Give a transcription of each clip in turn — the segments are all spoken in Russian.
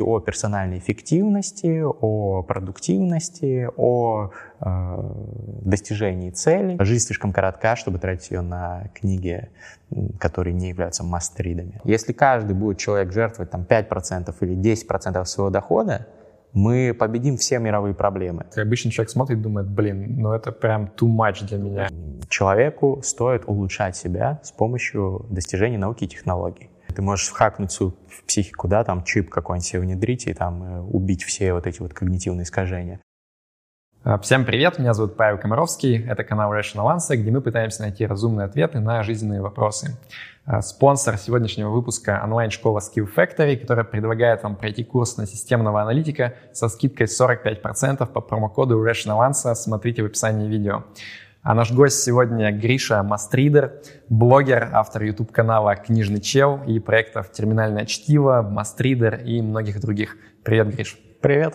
о персональной эффективности, о продуктивности, о э, достижении цели. Жизнь слишком коротка, чтобы тратить ее на книги, которые не являются мастридами. Если каждый будет человек жертвовать там, 5% или 10% своего дохода, мы победим все мировые проблемы. Обычный человек смотрит и думает, блин, ну это прям too much для меня. Человеку стоит улучшать себя с помощью достижений науки и технологий. Ты можешь хакнуть свою психику, да, там чип какой-нибудь себе внедрить и там э, убить все вот эти вот когнитивные искажения. А, всем привет, меня зовут Павел Комаровский, это канал Rational Answer, где мы пытаемся найти разумные ответы на жизненные вопросы. А, спонсор сегодняшнего выпуска онлайн-школа Skill Factory, которая предлагает вам пройти курс на системного аналитика со скидкой 45% по промокоду Rational Answer, смотрите в описании видео. А наш гость сегодня Гриша Мастридер, блогер, автор YouTube-канала «Книжный чел» и проектов «Терминальное чтиво», «Мастридер» и многих других. Привет, Гриш. Привет.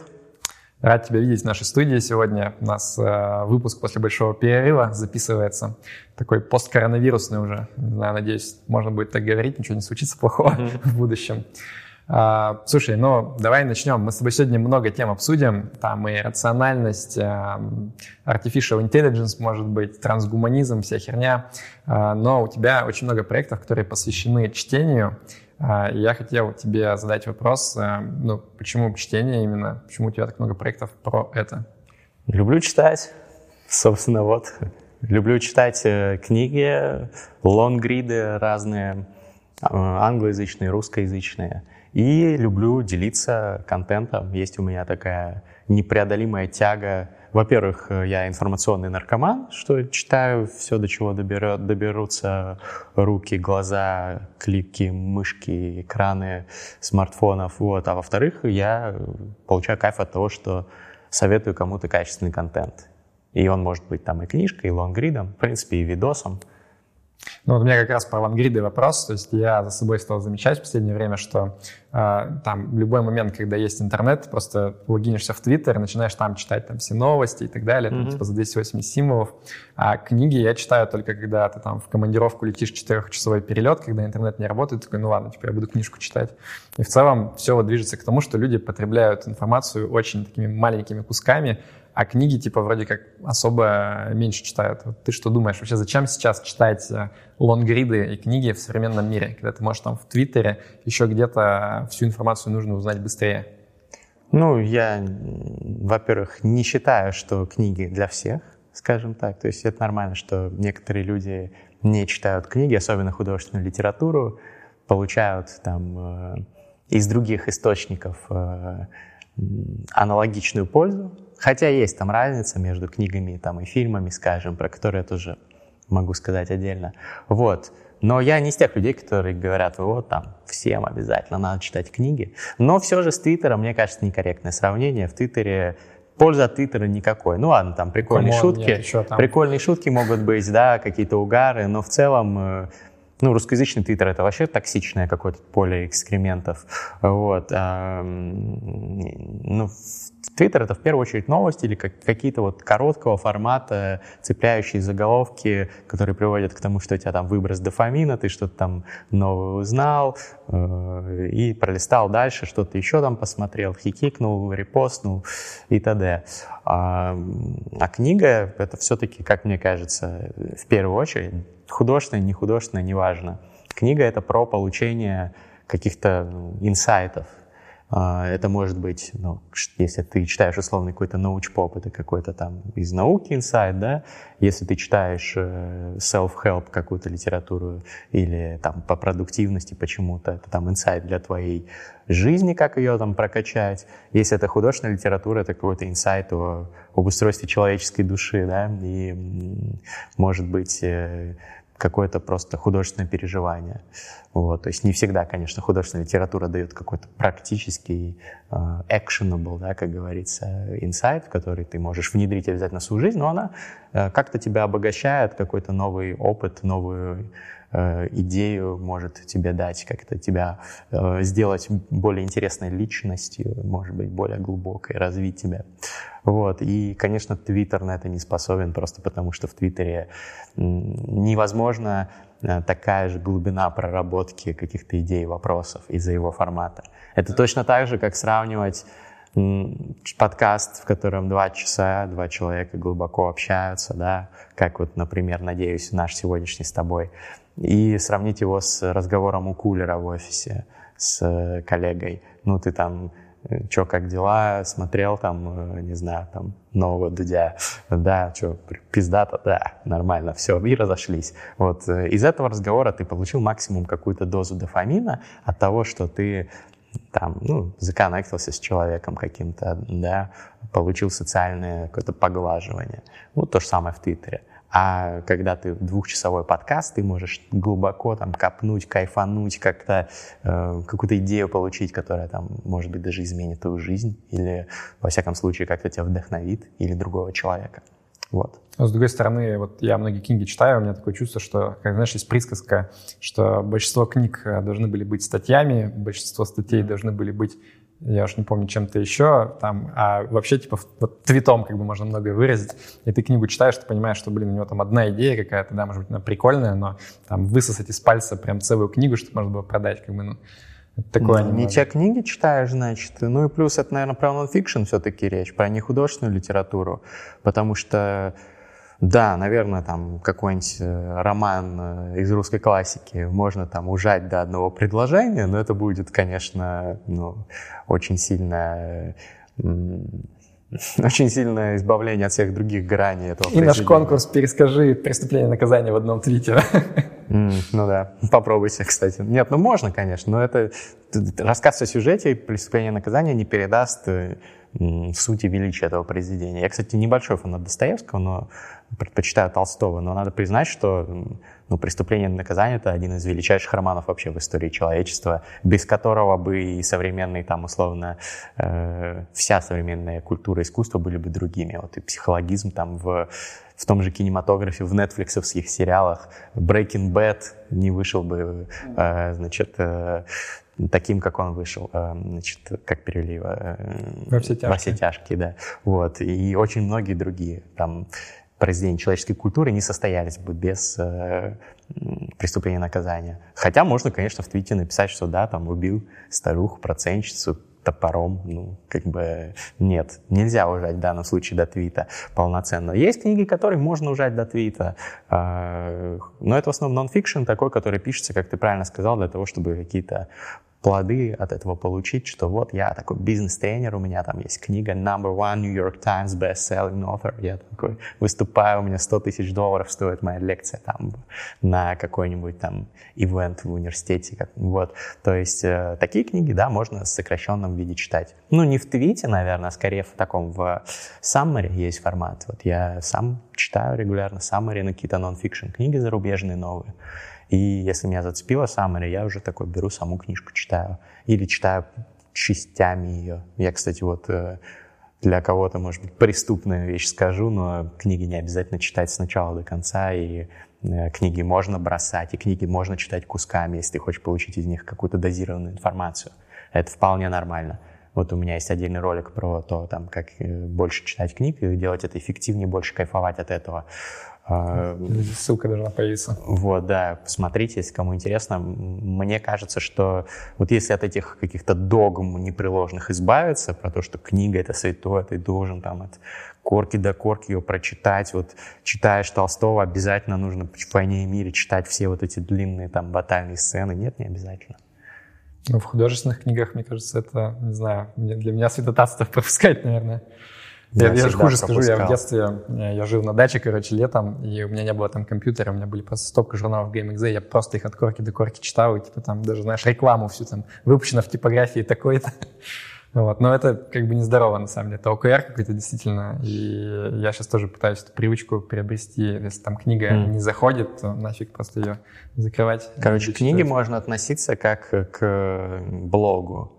Рад тебя видеть в нашей студии сегодня. У нас э, выпуск после большого перерыва записывается. Такой посткоронавирусный уже. Не знаю, надеюсь, можно будет так говорить, ничего не случится плохого mm-hmm. в будущем. А, слушай, ну давай начнем. Мы с тобой сегодня много тем обсудим. Там и рациональность, а, artificial intelligence, может быть, трансгуманизм, вся херня. А, но у тебя очень много проектов, которые посвящены чтению. Я хотел тебе задать вопрос, ну, почему чтение именно, почему у тебя так много проектов про это? Люблю читать, собственно, вот. Люблю читать э, книги, лонгриды разные, англоязычные, русскоязычные. И люблю делиться контентом. Есть у меня такая непреодолимая тяга. Во-первых, я информационный наркоман, что читаю все, до чего доберет, доберутся руки, глаза, клики, мышки, экраны смартфонов. Вот. А во-вторых, я получаю кайф от того, что советую кому-то качественный контент. И он может быть там и книжкой, и лонгридом, в принципе, и видосом. Ну, вот у меня как раз про лонгриды вопрос. То есть я за собой стал замечать в последнее время, что э, там в любой момент, когда есть интернет, просто логинишься в Твиттер, начинаешь там читать там все новости и так далее, mm-hmm. там, типа за 280 символов. А книги я читаю только когда ты там в командировку летишь четырехчасовой перелет, когда интернет не работает, такой, ну ладно, типа я буду книжку читать. И в целом все вот движется к тому, что люди потребляют информацию очень такими маленькими кусками, а книги типа вроде как особо меньше читают. Вот ты что думаешь вообще, зачем сейчас читать э, лонгриды и книги в современном мире, когда ты можешь там в Твиттере еще где-то всю информацию нужно узнать быстрее? Ну, я, во-первых, не считаю, что книги для всех, скажем так. То есть это нормально, что некоторые люди не читают книги, особенно художественную литературу, получают там э, из других источников э, аналогичную пользу, Хотя есть там разница между книгами там, и фильмами, скажем, про которые я тоже могу сказать отдельно. Вот. Но я не из тех людей, которые говорят, вот там, всем обязательно надо читать книги. Но все же с Твиттером, мне кажется, некорректное сравнение. В Твиттере польза от Твиттера никакой. Ну ладно, там прикольные come on, шутки. Нет, там... Прикольные шутки могут быть, да, какие-то угары, но в целом э, ну, русскоязычный твиттер это вообще токсичное какое-то поле экскрементов. Вот. А, ну, Твиттер — это в первую очередь новости или как, какие-то вот короткого формата цепляющие заголовки, которые приводят к тому, что у тебя там выброс дофамина, ты что-то там новое узнал э, и пролистал дальше, что-то еще там посмотрел, хихикнул, репостнул и т.д. А, а книга — это все-таки, как мне кажется, в первую очередь художественная, не художественная, неважно. Книга — это про получение каких-то ну, инсайтов, это может быть, ну, если ты читаешь условный какой-то научпоп, это какой-то там из науки инсайт, да, если ты читаешь э, self-help какую-то литературу или там по продуктивности почему-то, это там инсайт для твоей жизни, как ее там прокачать. Если это художественная литература, это какой-то инсайт о, об устройстве человеческой души, да, и может быть э, какое-то просто художественное переживание. Вот. То есть не всегда, конечно, художественная литература дает какой-то практический uh, actionable, да, как говорится, инсайт, который ты можешь внедрить обязательно в свою жизнь, но она э, как-то тебя обогащает, какой-то новый опыт, новую э, идею может тебе дать, как-то тебя э, сделать более интересной личностью, может быть, более глубокой, развить тебя. Вот. И, конечно, Твиттер на это не способен, просто потому что в Твиттере невозможно Э, такая же глубина проработки каких-то идей, вопросов из-за его формата. Это точно так же, как сравнивать подкаст, в котором два часа, два человека глубоко общаются, да, как вот, например, надеюсь, наш сегодняшний с тобой, и сравнить его с разговором у кулера в офисе с э, коллегой. Ну, ты там что, как дела, смотрел там, э, не знаю, там, нового Дудя, да, что, пиздато, да, нормально, все, и разошлись. Вот э, из этого разговора ты получил максимум какую-то дозу дофамина от того, что ты там, ну, законнектился с человеком каким-то, да, получил социальное какое-то поглаживание. Вот то же самое в Твиттере. А когда ты двухчасовой подкаст, ты можешь глубоко там копнуть, кайфануть, как-то э, какую-то идею получить, которая там, может быть, даже изменит твою жизнь или, во всяком случае, как-то тебя вдохновит или другого человека. Вот. Но, с другой стороны, вот я многие книги читаю, у меня такое чувство, что, как знаешь, есть присказка, что большинство книг э, должны были быть статьями, большинство статей должны были быть я уж не помню, чем-то еще, там, а вообще, типа, вот твитом как бы можно многое выразить, и ты книгу читаешь, ты понимаешь, что, блин, у него там одна идея какая-то, да, может быть, она прикольная, но там высосать из пальца прям целую книгу, чтобы можно было продать, как бы, ну, такое ну, не те книги читаешь, значит. Ну и плюс это, наверное, про нонфикшн все-таки речь, про нехудожественную литературу, потому что да, наверное, там какой-нибудь э, роман э, из русской классики можно там ужать до одного предложения, но это будет, конечно, ну, очень сильное очень сильное избавление от всех других граней этого И наш конкурс «Перескажи преступление и наказание в одном твите». Mm, ну да, попробуйте, кстати. Нет, ну можно, конечно, но это рассказ о сюжете «Преступление и наказание» не передаст э, сути величия этого произведения. Я, кстати, небольшой фанат Достоевского, но предпочитаю Толстого, но надо признать, что ну, «Преступление и наказание» — это один из величайших романов вообще в истории человечества, без которого бы и современные, там, условно, э, вся современная культура и искусство были бы другими. Вот и психологизм там в, в том же кинематографе, в нетфликсовских сериалах Breaking Bad не вышел бы, э, значит, э, таким, как он вышел, э, значит, как перевели его? Э, во все тяжкие. Во все тяжкие, да. Вот. И очень многие другие там произведения человеческой культуры не состоялись бы без э, преступления наказания. Хотя можно, конечно, в твите написать, что да, там убил старуху, процентщицу, топором, ну, как бы нет, нельзя ужать в данном случае до твита полноценно. Есть книги, которые можно ужать до твита, э, но это в основном нон-фикшн такой, который пишется, как ты правильно сказал, для того, чтобы какие-то плоды от этого получить, что вот я такой бизнес-тренер, у меня там есть книга Number One New York Times Best-Selling Author, я такой выступаю, у меня 100 тысяч долларов стоит моя лекция там на какой-нибудь там ивент в университете, вот. То есть э, такие книги, да, можно в сокращенном виде читать. Ну, не в твите, наверное, а скорее в таком, в summary есть формат. Вот я сам читаю регулярно summary на какие-то нон-фикшн книги зарубежные новые. И если меня зацепило Summary, я уже такой беру саму книжку, читаю. Или читаю частями ее. Я, кстати, вот э, для кого-то, может быть, преступную вещь скажу, но книги не обязательно читать с начала до конца, и книги можно бросать, и книги можно читать кусками, если ты хочешь получить из них какую-то дозированную информацию. Это вполне нормально. Вот у меня есть отдельный ролик про то, там, как э, больше читать книг и делать это эффективнее, больше кайфовать от этого. А, ссылка должна появиться. Вот, да, посмотрите, если кому интересно. Мне кажется, что вот если от этих каких-то догм непреложных избавиться, про то, что книга — это святое, ты должен там от корки до корки ее прочитать. Вот читаешь Толстого, обязательно нужно «Войне и мире» читать все вот эти длинные там батальные сцены. Нет, не обязательно. Ну, в художественных книгах, мне кажется, это, не знаю, для меня святотатство пропускать, наверное. Я, я, же хуже скажу, я в детстве, э, я жил на даче, короче, летом, и у меня не было там компьютера, у меня были просто стопка журналов GameXZ, я просто их от корки до корки читал, и типа там даже, знаешь, рекламу всю там выпущено в типографии такой-то. Вот. Но это как бы нездорово, на самом деле. Это ОКР какой-то действительно. И я сейчас тоже пытаюсь эту привычку приобрести. Если там книга mm. не заходит, то нафиг просто ее закрывать. Короче, к книге можно относиться как к блогу.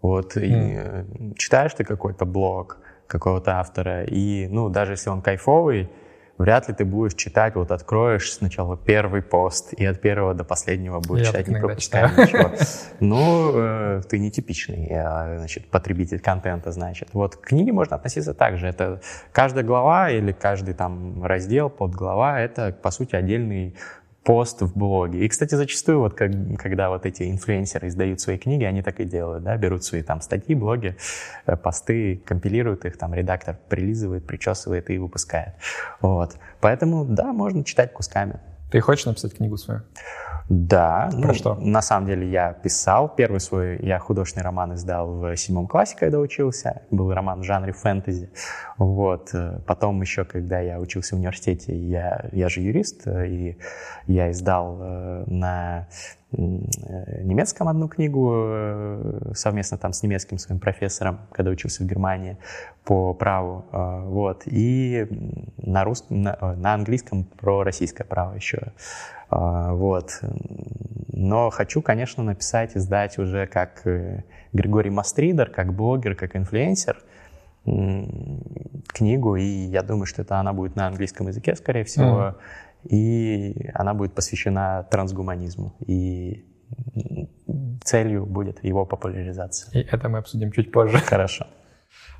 Вот, mm. и э, читаешь ты какой-то блог, какого-то автора. И, ну, даже если он кайфовый, вряд ли ты будешь читать, вот откроешь сначала первый пост, и от первого до последнего будешь Я читать, не пропуская ничего. Ну, э, ты нетипичный, э, значит, потребитель контента, значит. Вот к книге можно относиться так же. Это каждая глава или каждый там раздел, подглава, это, по сути, отдельный пост в блоге. И, кстати, зачастую, вот как, когда вот эти инфлюенсеры издают свои книги, они так и делают, да, берут свои там статьи, блоги, э, посты, компилируют их, там редактор прилизывает, причесывает и выпускает. Вот. Поэтому, да, можно читать кусками. Ты хочешь написать книгу свою? Да. Про ну, что? На самом деле я писал. Первый свой я художественный роман издал в седьмом классе, когда учился. Был роман в жанре фэнтези. Вот. Потом еще, когда я учился в университете, я, я же юрист, и я издал э, на э, немецком одну книгу э, совместно там с немецким своим профессором, когда учился в Германии по праву, вот, и на русском, на, на английском про российское право еще вот. Но хочу, конечно, написать, издать уже как э, Григорий Мастридер, как блогер, как инфлюенсер книгу, и я думаю, что это она будет на английском языке, скорее всего, mm. и она будет посвящена трансгуманизму, и целью будет его популяризация. И это мы обсудим чуть позже. Хорошо.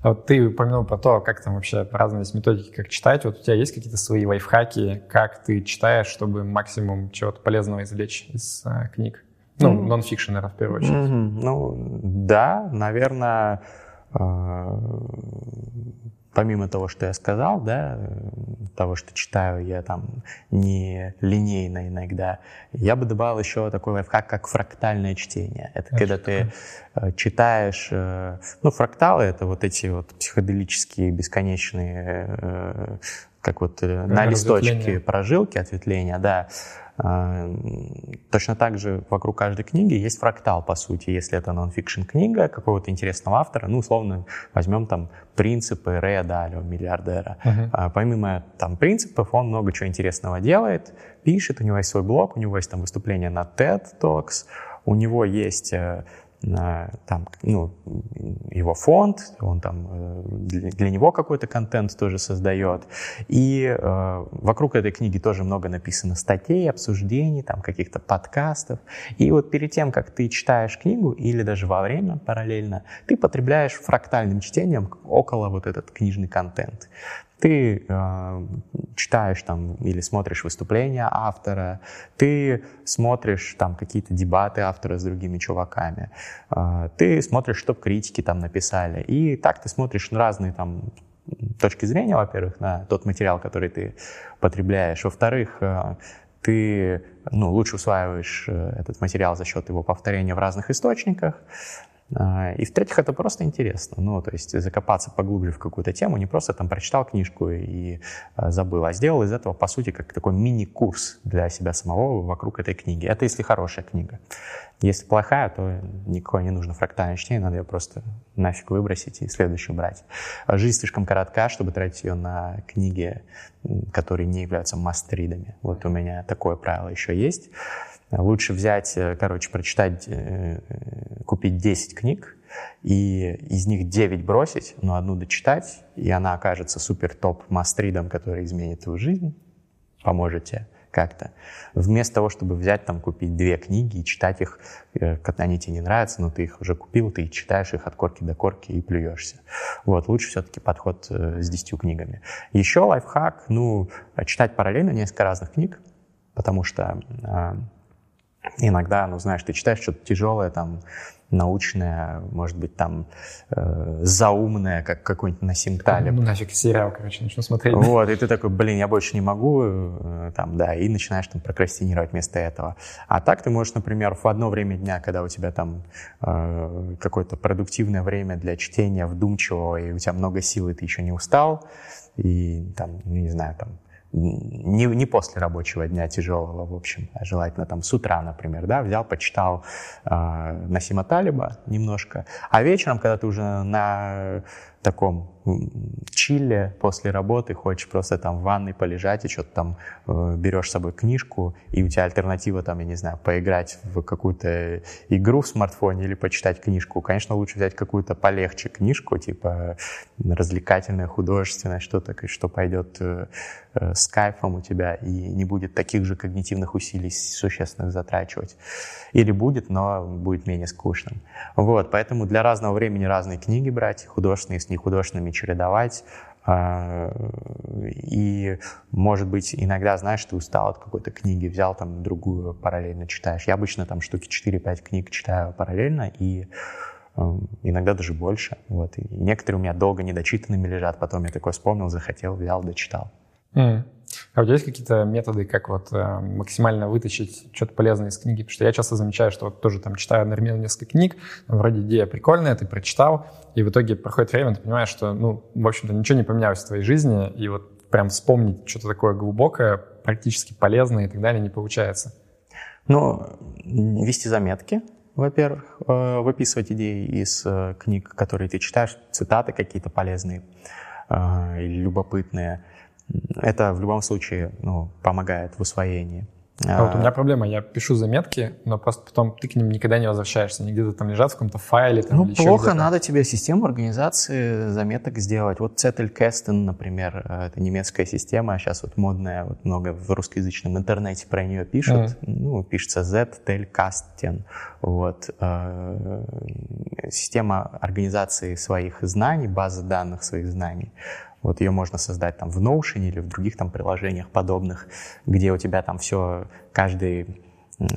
А вот ты упомянул про то, как там вообще разные есть методики, как читать. Вот у тебя есть какие-то свои лайфхаки, как ты читаешь, чтобы максимум чего-то полезного извлечь из а, книг? Ну, mm-hmm. нон-фикшн, наверное, в первую очередь. Mm-hmm. Ну, да, наверное, а, помимо того, что я сказал, да, того, что читаю я там не линейно иногда, я бы добавил еще такой лайфхак, как фрактальное чтение. Это, это когда ты э, читаешь, э, ну, фракталы — это вот эти вот психоделические бесконечные, э, как вот на листочке прожилки, ответвления, да, а, точно так же вокруг каждой книги есть фрактал, по сути. Если это нон-фикшн книга какого-то интересного автора, ну, условно, возьмем там принципы Рэя Далио, миллиардера. Uh-huh. Помимо там принципов, он много чего интересного делает, пишет, у него есть свой блог, у него есть там выступления на TED Talks, у него есть э, там, ну, его фонд, он там э, для, него какой-то контент тоже создает. И э, вокруг этой книги тоже много написано статей, обсуждений, там каких-то подкастов. И вот перед тем, как ты читаешь книгу или даже во время параллельно, ты потребляешь фрактальным чтением около вот этот книжный контент. Ты э, читаешь там или смотришь выступления автора, ты смотришь там какие-то дебаты автора с другими чуваками, э, ты смотришь, что критики там написали. И так ты смотришь на разные там точки зрения, во-первых, на тот материал, который ты потребляешь. Во-вторых, э, ты ну, лучше усваиваешь э, этот материал за счет его повторения в разных источниках. А, и в-третьих, это просто интересно. Ну, то есть закопаться поглубже в какую-то тему, не просто там прочитал книжку и а, забыл, а сделал из этого, по сути, как такой мини-курс для себя самого вокруг этой книги. Это если хорошая книга. Если плохая, то никакой не нужно фрактальное чтение, надо ее просто нафиг выбросить и следующую брать. Жизнь слишком коротка, чтобы тратить ее на книги, которые не являются мастридами. Вот у меня такое правило еще есть. Лучше взять, э, короче, прочитать, э, купить 10 книг, и из них 9 бросить, но одну дочитать, и она окажется супер топ мастридом, который изменит твою жизнь, поможете как-то. Вместо того, чтобы взять, там, купить две книги и читать их, э, как они тебе не нравятся, но ты их уже купил, ты читаешь их от корки до корки и плюешься. Вот, лучше все-таки подход с десятью книгами. Еще лайфхак, ну, читать параллельно несколько разных книг, потому что Иногда, ну, знаешь, ты читаешь что-то тяжелое, там, научное, может быть, там, э, заумное, как какой-нибудь Насим Талиб. Ну, нафиг сериал, короче, начну смотреть. Вот, и ты такой, блин, я больше не могу, э, там, да, и начинаешь там прокрастинировать вместо этого. А так ты можешь, например, в одно время дня, когда у тебя там э, какое-то продуктивное время для чтения вдумчивого, и у тебя много сил, и ты еще не устал, и там, ну, не знаю, там, не, не после рабочего дня тяжелого, в общем, а желательно там с утра, например, да, взял, почитал э, Насима Талиба немножко, а вечером, когда ты уже на таком чилле после работы, хочешь просто там в ванной полежать и что-то там э, берешь с собой книжку, и у тебя альтернатива там, я не знаю, поиграть в какую-то игру в смартфоне или почитать книжку. Конечно, лучше взять какую-то полегче книжку, типа развлекательная, художественная, что-то, что пойдет э, э, с кайфом у тебя и не будет таких же когнитивных усилий существенных затрачивать. Или будет, но будет менее скучным. Вот, поэтому для разного времени разные книги брать, художественные с нехудожественными чередовать. А, и, может быть, иногда, знаешь, ты устал от какой-то книги, взял там другую, параллельно читаешь. Я обычно там штуки 4-5 книг читаю параллельно, и эм, иногда даже больше. Вот. И некоторые у меня долго недочитанными лежат, потом я такой вспомнил, захотел, взял, дочитал. Mm. А у тебя есть какие-то методы, как вот э, максимально вытащить что-то полезное из книги? Потому что я часто замечаю, что вот тоже там читаю одновременно несколько книг, вроде идея прикольная, ты прочитал, и в итоге проходит время, ты понимаешь, что, ну, в общем-то, ничего не поменялось в твоей жизни, и вот прям вспомнить что-то такое глубокое, практически полезное и так далее не получается. Ну, вести заметки, во-первых, э, выписывать идеи из э, книг, которые ты читаешь, цитаты какие-то полезные э, или любопытные – это в любом случае ну, помогает в усвоении. А вот у меня проблема, я пишу заметки, но просто потом ты к ним никогда не возвращаешься, они где-то там лежат в каком-то файле. Там, ну, плохо, надо тебе систему организации заметок сделать. Вот Zettelkasten, например, э, это немецкая система, сейчас вот модная, вот много в русскоязычном интернете про нее пишут, mm. ну, пишется Zettelkasten. Вот. Э, система организации своих знаний, базы данных своих знаний. Вот ее можно создать там в Notion или в других там приложениях подобных, где у тебя там все, каждый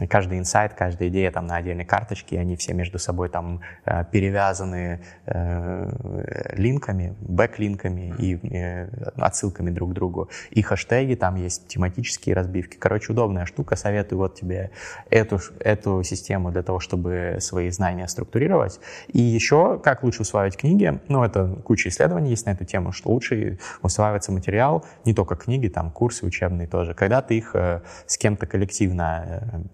каждый инсайт, каждая идея там на отдельной карточке, они все между собой там э, перевязаны э, линками, бэклинками и э, отсылками друг к другу. И хэштеги, там есть тематические разбивки. Короче, удобная штука. Советую вот тебе эту, эту систему для того, чтобы свои знания структурировать. И еще, как лучше усваивать книги, ну, это куча исследований есть на эту тему, что лучше усваивается материал, не только книги, там, курсы учебные тоже, когда ты их с кем-то коллективно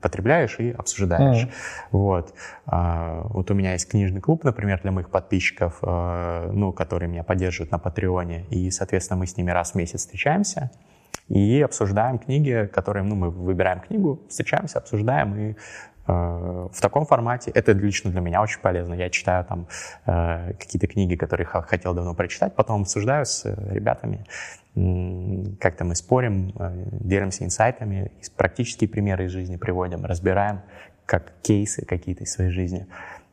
потребляешь и обсуждаешь. Mm. Вот. А, вот у меня есть книжный клуб, например, для моих подписчиков, а, ну, которые меня поддерживают на Патреоне, и, соответственно, мы с ними раз в месяц встречаемся и обсуждаем книги, которые, ну, мы выбираем книгу, встречаемся, обсуждаем и в таком формате это лично для меня очень полезно. Я читаю там э, какие-то книги, которые хотел давно прочитать, потом обсуждаю с ребятами как-то мы спорим, э, делимся инсайтами, практические примеры из жизни приводим, разбираем как кейсы какие-то из своей жизни.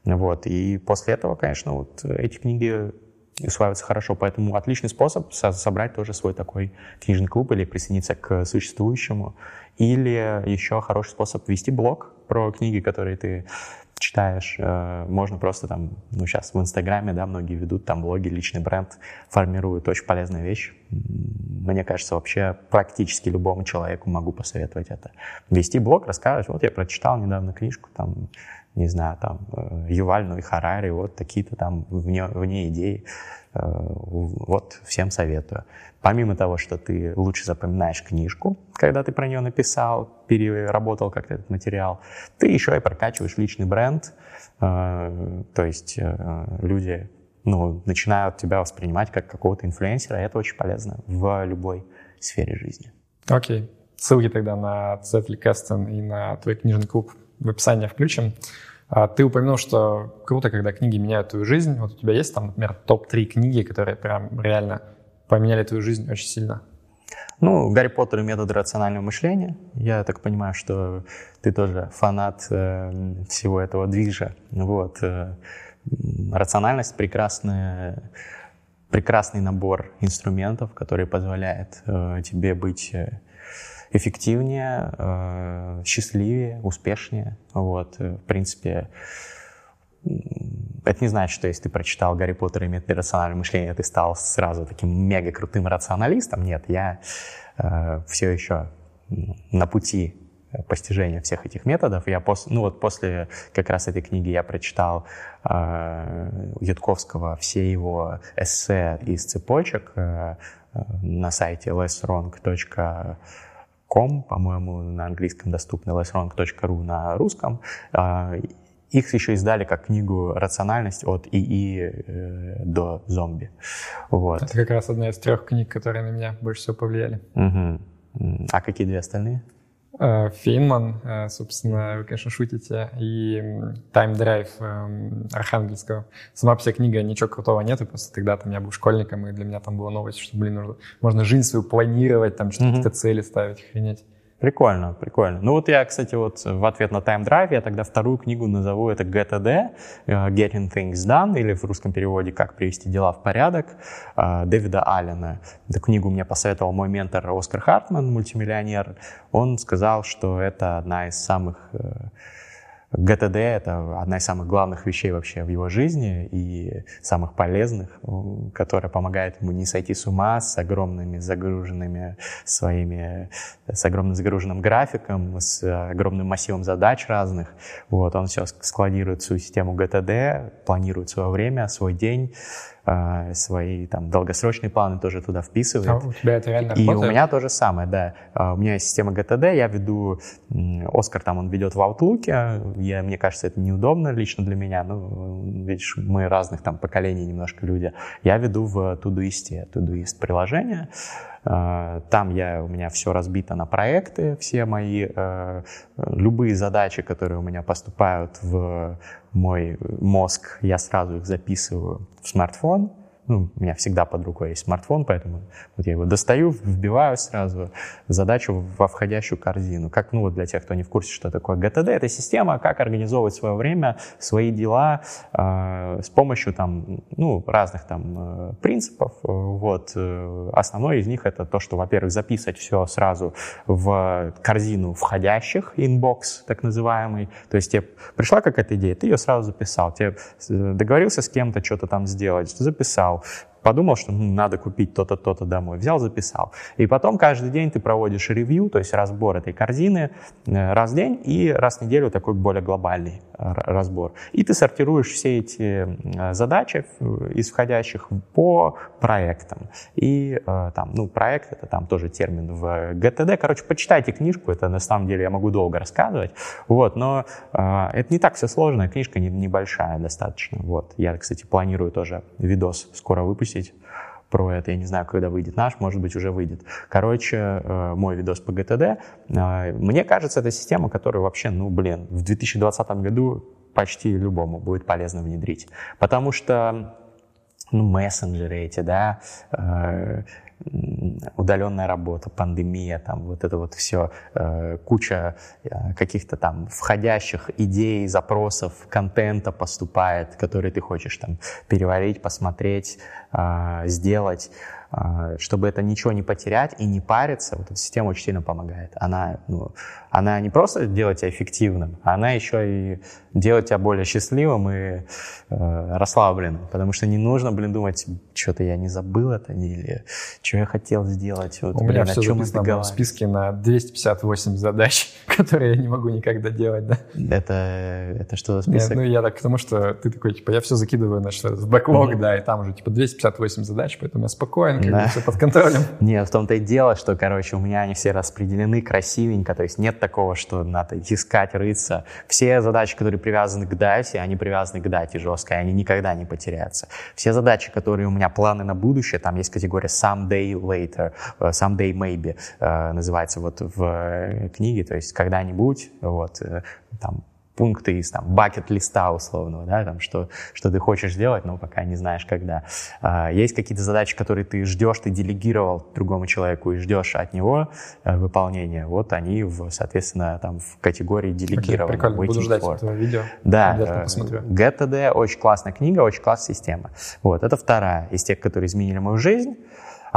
Вот. И после этого, конечно, вот эти книги усваиваются хорошо. Поэтому отличный способ собрать тоже свой такой книжный клуб или присоединиться к существующему. Или еще хороший способ вести блог про книги, которые ты читаешь, э, можно просто там, ну, сейчас в Инстаграме, да, многие ведут там блоги, личный бренд, формируют очень полезная вещь. Мне кажется, вообще практически любому человеку могу посоветовать это. Вести блог, рассказывать, вот я прочитал недавно книжку, там, не знаю, там, э, Юваль, и Харари, вот такие-то там вне, вне идеи. Э, вот всем советую. Помимо того, что ты лучше запоминаешь книжку, когда ты про нее написал, переработал как-то этот материал, ты еще и прокачиваешь личный бренд. Э, то есть люди ну, начинают тебя воспринимать как какого-то инфлюенсера, и это очень полезно в любой сфере жизни. Окей. Okay. Ссылки тогда на Zettelkasten и на твой книжный клуб в описании включим. А ты упомянул, что круто, когда книги меняют твою жизнь. Вот у тебя есть там, например, топ-3 книги, которые прям реально поменяли твою жизнь очень сильно? Ну, «Гарри Поттер и методы рационального мышления». Я так понимаю, что ты тоже фанат э, всего этого движа. Вот. Э, рациональность — прекрасная, прекрасный набор инструментов, который позволяет э, тебе быть э, эффективнее, э, счастливее, успешнее. Вот, э, в принципе, это не значит, что если ты прочитал Гарри Поттер и методы рационального мышления, ты стал сразу таким мега крутым рационалистом. Нет, я э, все еще на пути постижения всех этих методов. Я пос, ну вот после как раз этой книги я прочитал э, Ютковского все его эссе из цепочек э, на сайте lesswrong.com com, по-моему, на английском доступно lesswrong.ru на русском. А, их еще издали как книгу «Рациональность от ИИ э, до зомби». Вот. Это как раз одна из трех книг, которые на меня больше всего повлияли. Угу. А какие две остальные? Э, Фейнман, э, собственно, вы, конечно, шутите, и Time Drive эм, Архангельского. Сама вся книга ничего крутого нету, просто тогда-то я был школьником, и для меня там была новость, что, блин, нужно, можно жизнь свою планировать, там что-то какие-то цели ставить, охренеть. Прикольно, прикольно. Ну вот я, кстати, вот в ответ на Time Drive я тогда вторую книгу назову это GTD, э, Getting Things Done, или в русском переводе «Как привести дела в порядок» э, Дэвида Аллена. Эту книгу мне посоветовал мой ментор Оскар Хартман, мультимиллионер. Он сказал, что это одна из самых э, ГТД — это одна из самых главных вещей вообще в его жизни и самых полезных, которая помогает ему не сойти с ума с огромными загруженными своими, с огромным загруженным графиком, с огромным массивом задач разных. Вот, он сейчас складирует свою систему ГТД, планирует свое время, свой день, а, свои там долгосрочные планы тоже туда вписывает. А у тебя это реально И работает? у меня то же самое, да. А, у меня есть система GTD, я веду, Оскар там он ведет в Outlook, я, мне кажется, это неудобно лично для меня, ну, видишь, мы разных там поколений немножко люди. Я веду в Todoist, Todoist приложение, там я, у меня все разбито на проекты, все мои, э, любые задачи, которые у меня поступают в мой мозг, я сразу их записываю в смартфон, ну, у меня всегда под рукой есть смартфон, поэтому вот я его достаю, вбиваю сразу задачу во входящую корзину. Как, ну, вот для тех, кто не в курсе, что такое GTD, это система, как организовывать свое время, свои дела э, с помощью там, ну, разных там э, принципов. Вот. Э, основной из них это то, что, во-первых, записывать все сразу в корзину входящих, inbox так называемый. То есть тебе пришла какая-то идея, ты ее сразу записал. Тебе э, договорился с кем-то что-то там сделать, записал how подумал, что ну, надо купить то-то, то-то домой, взял, записал. И потом каждый день ты проводишь ревью, то есть разбор этой корзины э, раз в день и раз в неделю такой более глобальный э, разбор. И ты сортируешь все эти э, задачи из входящих по проектам. И там, ну, проект это там тоже термин в ГТД. Короче, почитайте книжку, это на самом деле я могу долго рассказывать. Вот, но это не так все сложно, книжка небольшая достаточно. Вот. Я, кстати, планирую тоже видос скоро выпустить выпустить про это. Я не знаю, когда выйдет наш, может быть, уже выйдет. Короче, э, мой видос по ГТД. Э, мне кажется, это система, которую вообще, ну, блин, в 2020 году почти любому будет полезно внедрить. Потому что ну, мессенджеры эти, да, э, удаленная работа, пандемия, там вот это вот все, э, куча э, каких-то там входящих идей, запросов, контента поступает, который ты хочешь там переварить, посмотреть, э, сделать. Чтобы это ничего не потерять и не париться, вот эта система очень сильно помогает. Она, ну, она не просто делает тебя эффективным, она еще и делает тебя более счастливым и э, расслабленным, потому что не нужно, блин, думать, что-то я не забыл это или что я хотел сделать. Вот, У блин, меня все записано в списке на 258 задач, которые я не могу никогда делать, да? Это, это что за список? Нет, ну я так потому что ты такой, типа, я все закидываю на что в бэклог, mm-hmm. да, и там уже типа 258 задач, поэтому я спокоен, как да. все под контролем. Нет, в том-то и дело, что, короче, у меня они все распределены красивенько, то есть нет такого, что надо искать, рыться. Все задачи, которые привязаны к дате, они привязаны к дате жестко, и они никогда не потеряются. Все задачи, которые у меня планы на будущее, там есть категория someday later, э, someday maybe, э, называется вот в э, книге, то есть когда-нибудь, вот, там, пункты из там бакет-листа условного, да, там, что, что ты хочешь сделать, но пока не знаешь, когда. А, есть какие-то задачи, которые ты ждешь, ты делегировал другому человеку и ждешь от него а, выполнения, вот они, в, соответственно, там в категории делегирования. Okay, прикольно, буду ждать for. этого видео. Да, посмотрю. GetTD очень классная книга, очень классная система. Вот, это вторая из тех, которые изменили мою жизнь.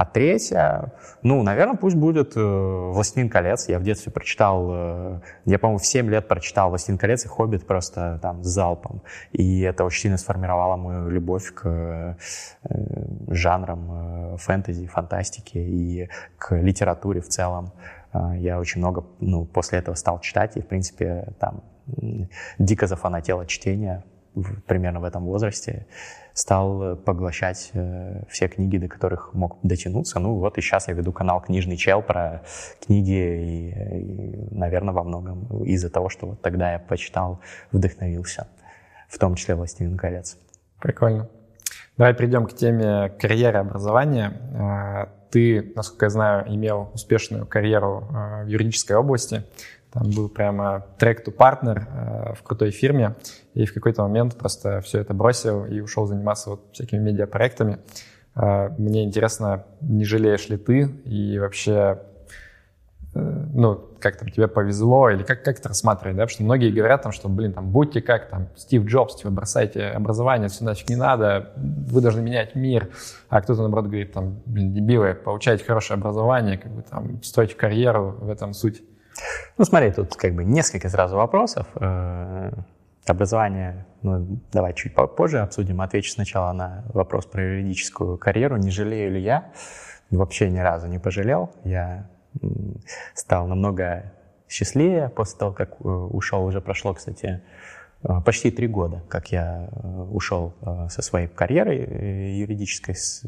А третья, ну, наверное, пусть будет э, «Властелин колец». Я в детстве прочитал, э, я, по-моему, в 7 лет прочитал «Властелин колец» и «Хоббит» просто там с залпом. И это очень сильно сформировало мою любовь к э, жанрам фэнтези, фантастики и к литературе в целом. Я очень много, ну, после этого стал читать, и, в принципе, там дико зафанател от чтения примерно в этом возрасте стал э, поглощать э, все книги, до которых мог дотянуться. Ну вот и сейчас я веду канал «Книжный чел» про книги, и, и наверное, во многом из-за того, что вот тогда я почитал, вдохновился. в том числе «Властелин колец». Прикольно. Давай перейдем к теме карьеры образования. А, ты, насколько я знаю, имел успешную карьеру в юридической области. Там был прямо трек to партнер в крутой фирме, и в какой-то момент просто все это бросил и ушел заниматься вот всякими медиапроектами. А, мне интересно, не жалеешь ли ты и вообще Э, ну, как там, тебе повезло, или как, как это рассматривать, да, потому что многие говорят там, что, блин, там, будьте как там Стив Джобс, типа, бросайте образование, все нафиг не надо, вы должны менять мир, а кто-то, наоборот, говорит, там, блин, дебилы, получайте хорошее образование, как бы, там, строить карьеру, в этом суть. Ну, смотри, тут как бы несколько сразу вопросов. Образование, ну, давай чуть попозже обсудим. Отвечу сначала на вопрос про юридическую карьеру. Не жалею ли я? Вообще ни разу не пожалел. Я стал намного счастливее после того, как э, ушел. Уже прошло, кстати, почти три года, как я э, ушел со своей карьеры юридической, с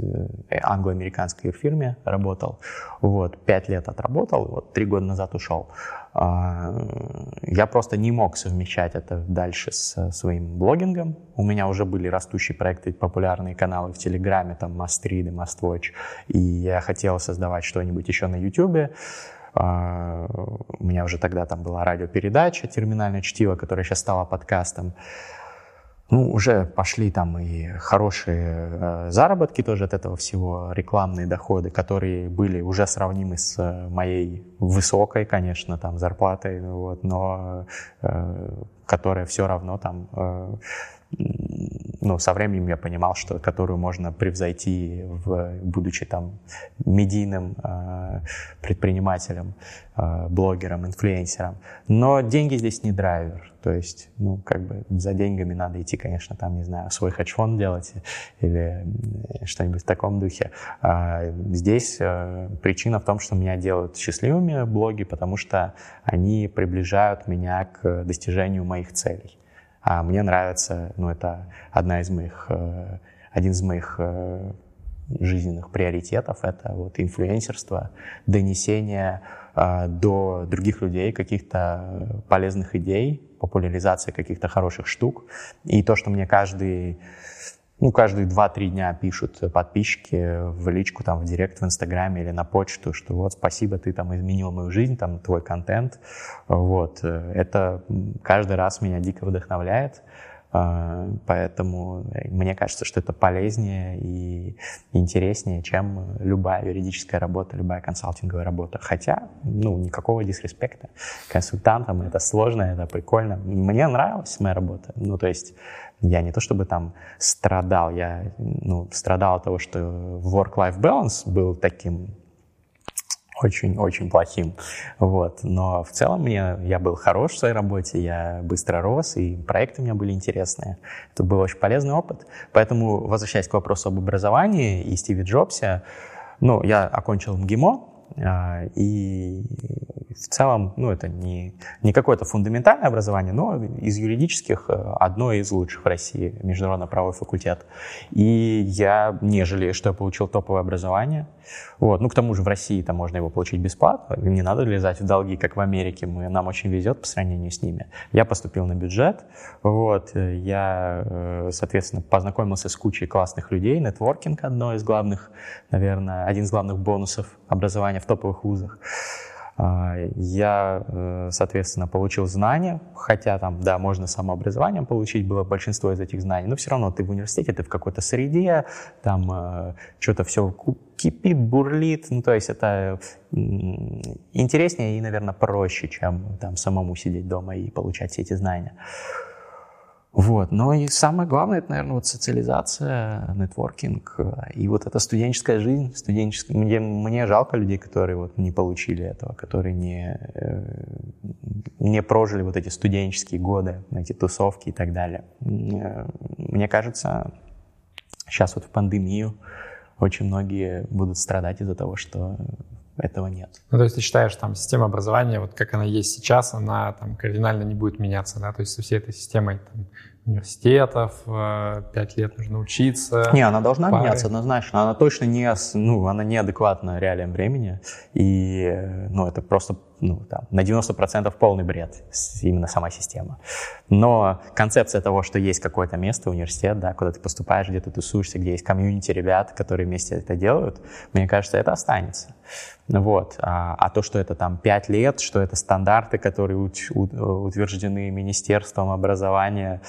англо-американской фирме работал. Вот, пять лет отработал, вот три года назад ушел. А, я просто не мог совмещать это дальше с своим блогингом. У меня уже были растущие проекты, популярные каналы в Телеграме, там Мастриды, Маствотч, и я хотел создавать что-нибудь еще на Ютубе. У меня уже тогда там была радиопередача «Терминальное чтиво», которая сейчас стала подкастом. Ну, уже пошли там и хорошие э, заработки тоже от этого всего, рекламные доходы, которые были уже сравнимы с э, моей высокой, конечно, там зарплатой, вот, но э, которая все равно там э, ну, со временем я понимал, что которую можно превзойти, в, будучи там медийным э, предпринимателем, э, блогером, инфлюенсером. Но деньги здесь не драйвер. То есть, ну, как бы за деньгами надо идти, конечно, там, не знаю, свой хедж-фонд делать или что-нибудь в таком духе. А здесь э, причина в том, что меня делают счастливыми блоги, потому что они приближают меня к достижению моих целей. А мне нравится, ну, это одна из моих, э, один из моих э, жизненных приоритетов, это вот инфлюенсерство, донесение э, до других людей каких-то полезных идей, популяризация каких-то хороших штук. И то, что мне каждый ну, каждые 2-3 дня пишут подписчики в личку, там, в директ в Инстаграме или на почту, что вот, спасибо, ты там изменил мою жизнь, там, твой контент. Вот. Это каждый раз меня дико вдохновляет. А, поэтому мне кажется, что это полезнее и интереснее, чем любая юридическая работа, любая консалтинговая работа. Хотя, ну, никакого дисреспекта. Консультантам это сложно, это прикольно. Мне нравилась моя работа. Ну, то есть я не то чтобы там страдал, я ну, страдал от того, что work-life balance был таким очень-очень плохим. Вот. Но в целом мне, я был хорош в своей работе, я быстро рос, и проекты у меня были интересные. Это был очень полезный опыт. Поэтому, возвращаясь к вопросу об образовании и Стиве Джобсе, ну, я окончил МГИМО, и в целом, ну, это не, не какое-то фундаментальное образование, но из юридических э, одно из лучших в России, международно-правовой факультет. И я не жалею, что я получил топовое образование. Вот. Ну, к тому же в России там можно его получить бесплатно, не надо лезать в долги, как в Америке, мы, нам очень везет по сравнению с ними. Я поступил на бюджет, вот, я, э, соответственно, познакомился с кучей классных людей, нетворкинг одно из главных, наверное, один из главных бонусов образования в топовых вузах. А, я, э, соответственно, получил знания, хотя там, да, можно самообразованием получить было большинство из этих знаний, но все равно ты в университете, ты в какой-то среде, там э, что-то все кипит, бурлит, ну, то есть это интереснее и, наверное, проще, чем там самому сидеть дома и получать все эти знания. Вот. Но и самое главное, это, наверное, вот социализация, нетворкинг и вот эта студенческая жизнь. Студенческая. Мне, мне жалко людей, которые вот не получили этого, которые не, э, не прожили вот эти студенческие годы, эти тусовки и так далее. Мне кажется, сейчас вот в пандемию очень многие будут страдать из-за того, что этого нет. Ну, то есть ты считаешь, там, система образования, вот как она есть сейчас, она там кардинально не будет меняться, да? То есть со всей этой системой там, университетов, э, пять лет нужно учиться. Не, она должна пары. меняться однозначно. Она точно не, ну, она неадекватна реалиям времени. И, ну, это просто ну, там, на 90% полный бред, именно сама система. Но концепция того, что есть какое-то место, университет, да, куда ты поступаешь, где ты тусуешься, где есть комьюнити ребят, которые вместе это делают, мне кажется, это останется. Вот. А, а то, что это там 5 лет, что это стандарты, которые утверждены Министерством образования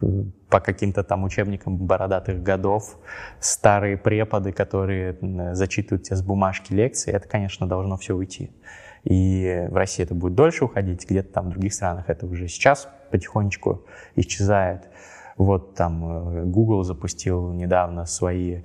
э, по каким-то там учебникам бородатых годов, старые преподы, которые зачитывают тебе с бумажки лекции, это, конечно, должно все уйти. И в России это будет дольше уходить, где-то там в других странах это уже сейчас потихонечку исчезает. Вот там э, Google запустил недавно свои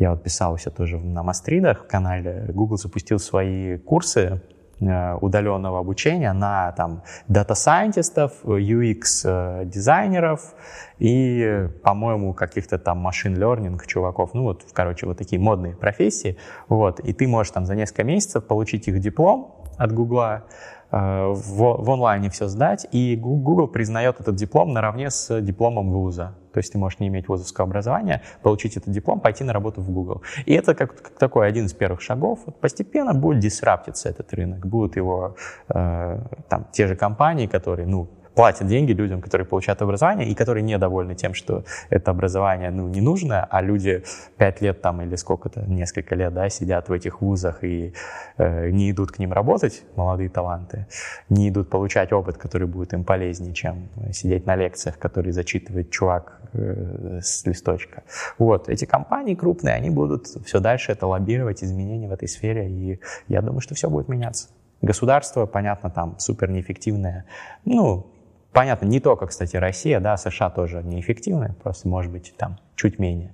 я вот писал все тоже на Мастридах в канале. Google запустил свои курсы э, удаленного обучения на там дата-сайентистов, UX-дизайнеров и, по-моему, каких-то там машин-лернинг чуваков. Ну вот, короче, вот такие модные профессии. Вот. И ты можешь там за несколько месяцев получить их диплом от Гугла, Э, в, онлайне все сдать, и Google признает этот диплом наравне с дипломом вуза. То есть ты можешь не иметь вузовского образования, получить этот диплом, пойти на работу в Google. И это как, как такой один из первых шагов. Постепенно будет дисраптиться этот рынок, будут его э, там те же компании, которые, ну, платят деньги людям, которые получают образование и которые недовольны тем, что это образование ну, не нужно, а люди пять лет там или сколько-то, несколько лет да, сидят в этих вузах и э, не идут к ним работать, молодые таланты, не идут получать опыт, который будет им полезнее, чем сидеть на лекциях, которые зачитывает чувак э, с листочка. Вот, эти компании крупные, они будут все дальше это лоббировать, изменения в этой сфере, и я думаю, что все будет меняться. Государство, понятно, там супер неэффективное. Ну, Понятно, не только, кстати, Россия, да, США тоже неэффективны, просто, может быть, там чуть менее.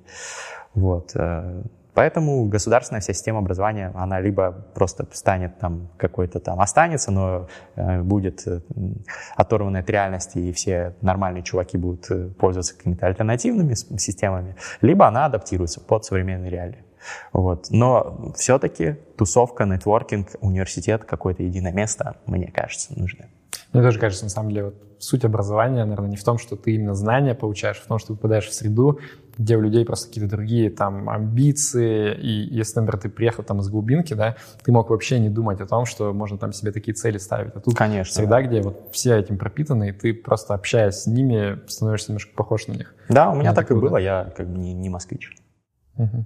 Вот. Э, поэтому государственная вся система образования, она либо просто станет там какой-то там, останется, но э, будет э, оторванная от реальности, и все нормальные чуваки будут пользоваться какими-то альтернативными системами, либо она адаптируется под современные реалии. Вот. Но все-таки тусовка, нетворкинг, университет, какое-то единое место, мне кажется, нужны. Мне тоже кажется, на самом деле, вот суть образования, наверное, не в том, что ты именно знания получаешь, а в том, что ты попадаешь в среду, где у людей просто какие-то другие там амбиции, и если, например, ты приехал там из глубинки, да, ты мог вообще не думать о том, что можно там себе такие цели ставить. А тут Конечно, среда, да. где вот все этим пропитаны, и ты просто общаясь с ними, становишься немножко похож на них. Да, у меня Это так и было, я как бы не, не москвич. Угу.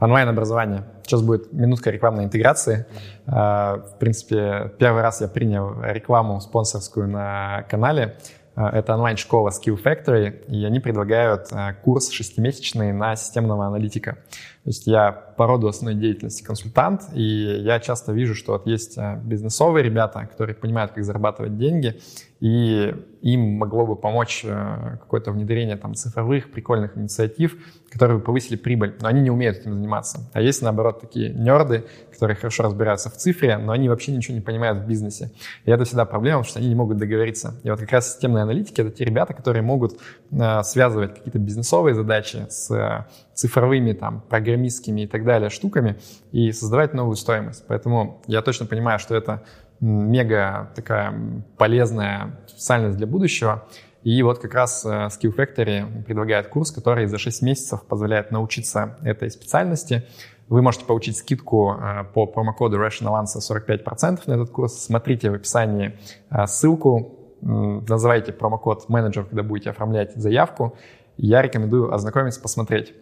Онлайн-образование. Сейчас будет минутка рекламной интеграции. А, в принципе, первый раз я принял рекламу спонсорскую на канале. А, это онлайн-школа Skill Factory, и они предлагают а, курс шестимесячный на системного аналитика. То есть я по роду основной деятельности консультант, и я часто вижу, что вот есть бизнесовые ребята, которые понимают, как зарабатывать деньги, и им могло бы помочь э, какое-то внедрение там, цифровых прикольных инициатив, которые бы повысили прибыль, но они не умеют этим заниматься. А есть, наоборот, такие нерды, которые хорошо разбираются в цифре, но они вообще ничего не понимают в бизнесе. И это всегда проблема, потому что они не могут договориться. И вот как раз системные аналитики — это те ребята, которые могут э, связывать какие-то бизнесовые задачи с э, цифровыми, там, программистскими и так далее штуками и создавать новую стоимость. Поэтому я точно понимаю, что это мега такая полезная специальность для будущего. И вот как раз э, Skill Factory предлагает курс, который за 6 месяцев позволяет научиться этой специальности. Вы можете получить скидку э, по промокоду Rational Answer 45% на этот курс. Смотрите в описании э, ссылку, называйте промокод менеджер, когда будете оформлять заявку. Я рекомендую ознакомиться, посмотреть.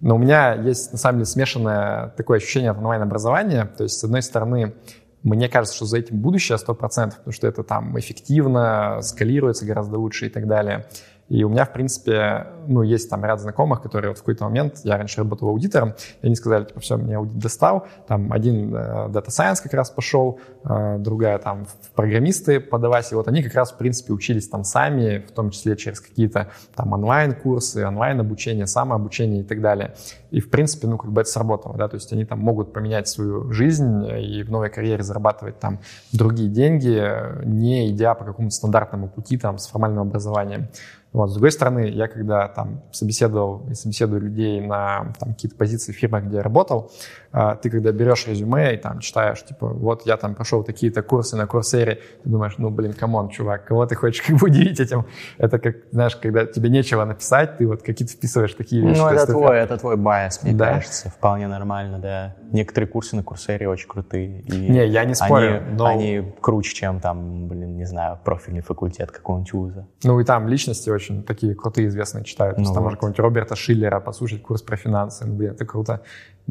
Но у меня есть, на самом деле, смешанное такое ощущение от онлайн-образования. То есть, с одной стороны, мне кажется, что за этим будущее 100%, потому что это там эффективно, скалируется гораздо лучше и так далее. И у меня, в принципе, ну, есть там ряд знакомых, которые вот в какой-то момент, я раньше работал аудитором, и они сказали, типа, все, мне аудит достал, там один э, Data Science как раз пошел, э, другая там в программисты подавать, и вот они как раз, в принципе, учились там сами, в том числе через какие-то там онлайн-курсы, онлайн-обучение, самообучение и так далее. И, в принципе, ну, как бы это сработало, да, то есть они там могут поменять свою жизнь и в новой карьере зарабатывать там другие деньги, не идя по какому-то стандартному пути там с формальным образованием. Вот. С другой стороны, я когда там собеседовал и собеседую людей на там, какие-то позиции в фирмах, где я работал, а, ты когда берешь резюме и там читаешь, типа, вот я там прошел такие-то курсы на курсере, ты думаешь, ну, блин, come on, чувак, кого ты хочешь как бы удивить этим? Это как, знаешь, когда тебе нечего написать, ты вот какие-то вписываешь такие вещи. Ну, это твой, это твой bias, мне да? кажется, вполне нормально, да. Некоторые курсы на курсере очень крутые. И не, я не спорю, они, но... Они круче, чем там, блин, не знаю, профильный факультет какого-нибудь вуза. Ну, и там личности очень такие крутые, известные читают. Ну, там вот. можно какого-нибудь Роберта Шиллера послушать курс про финансы. Ну, блин, это круто.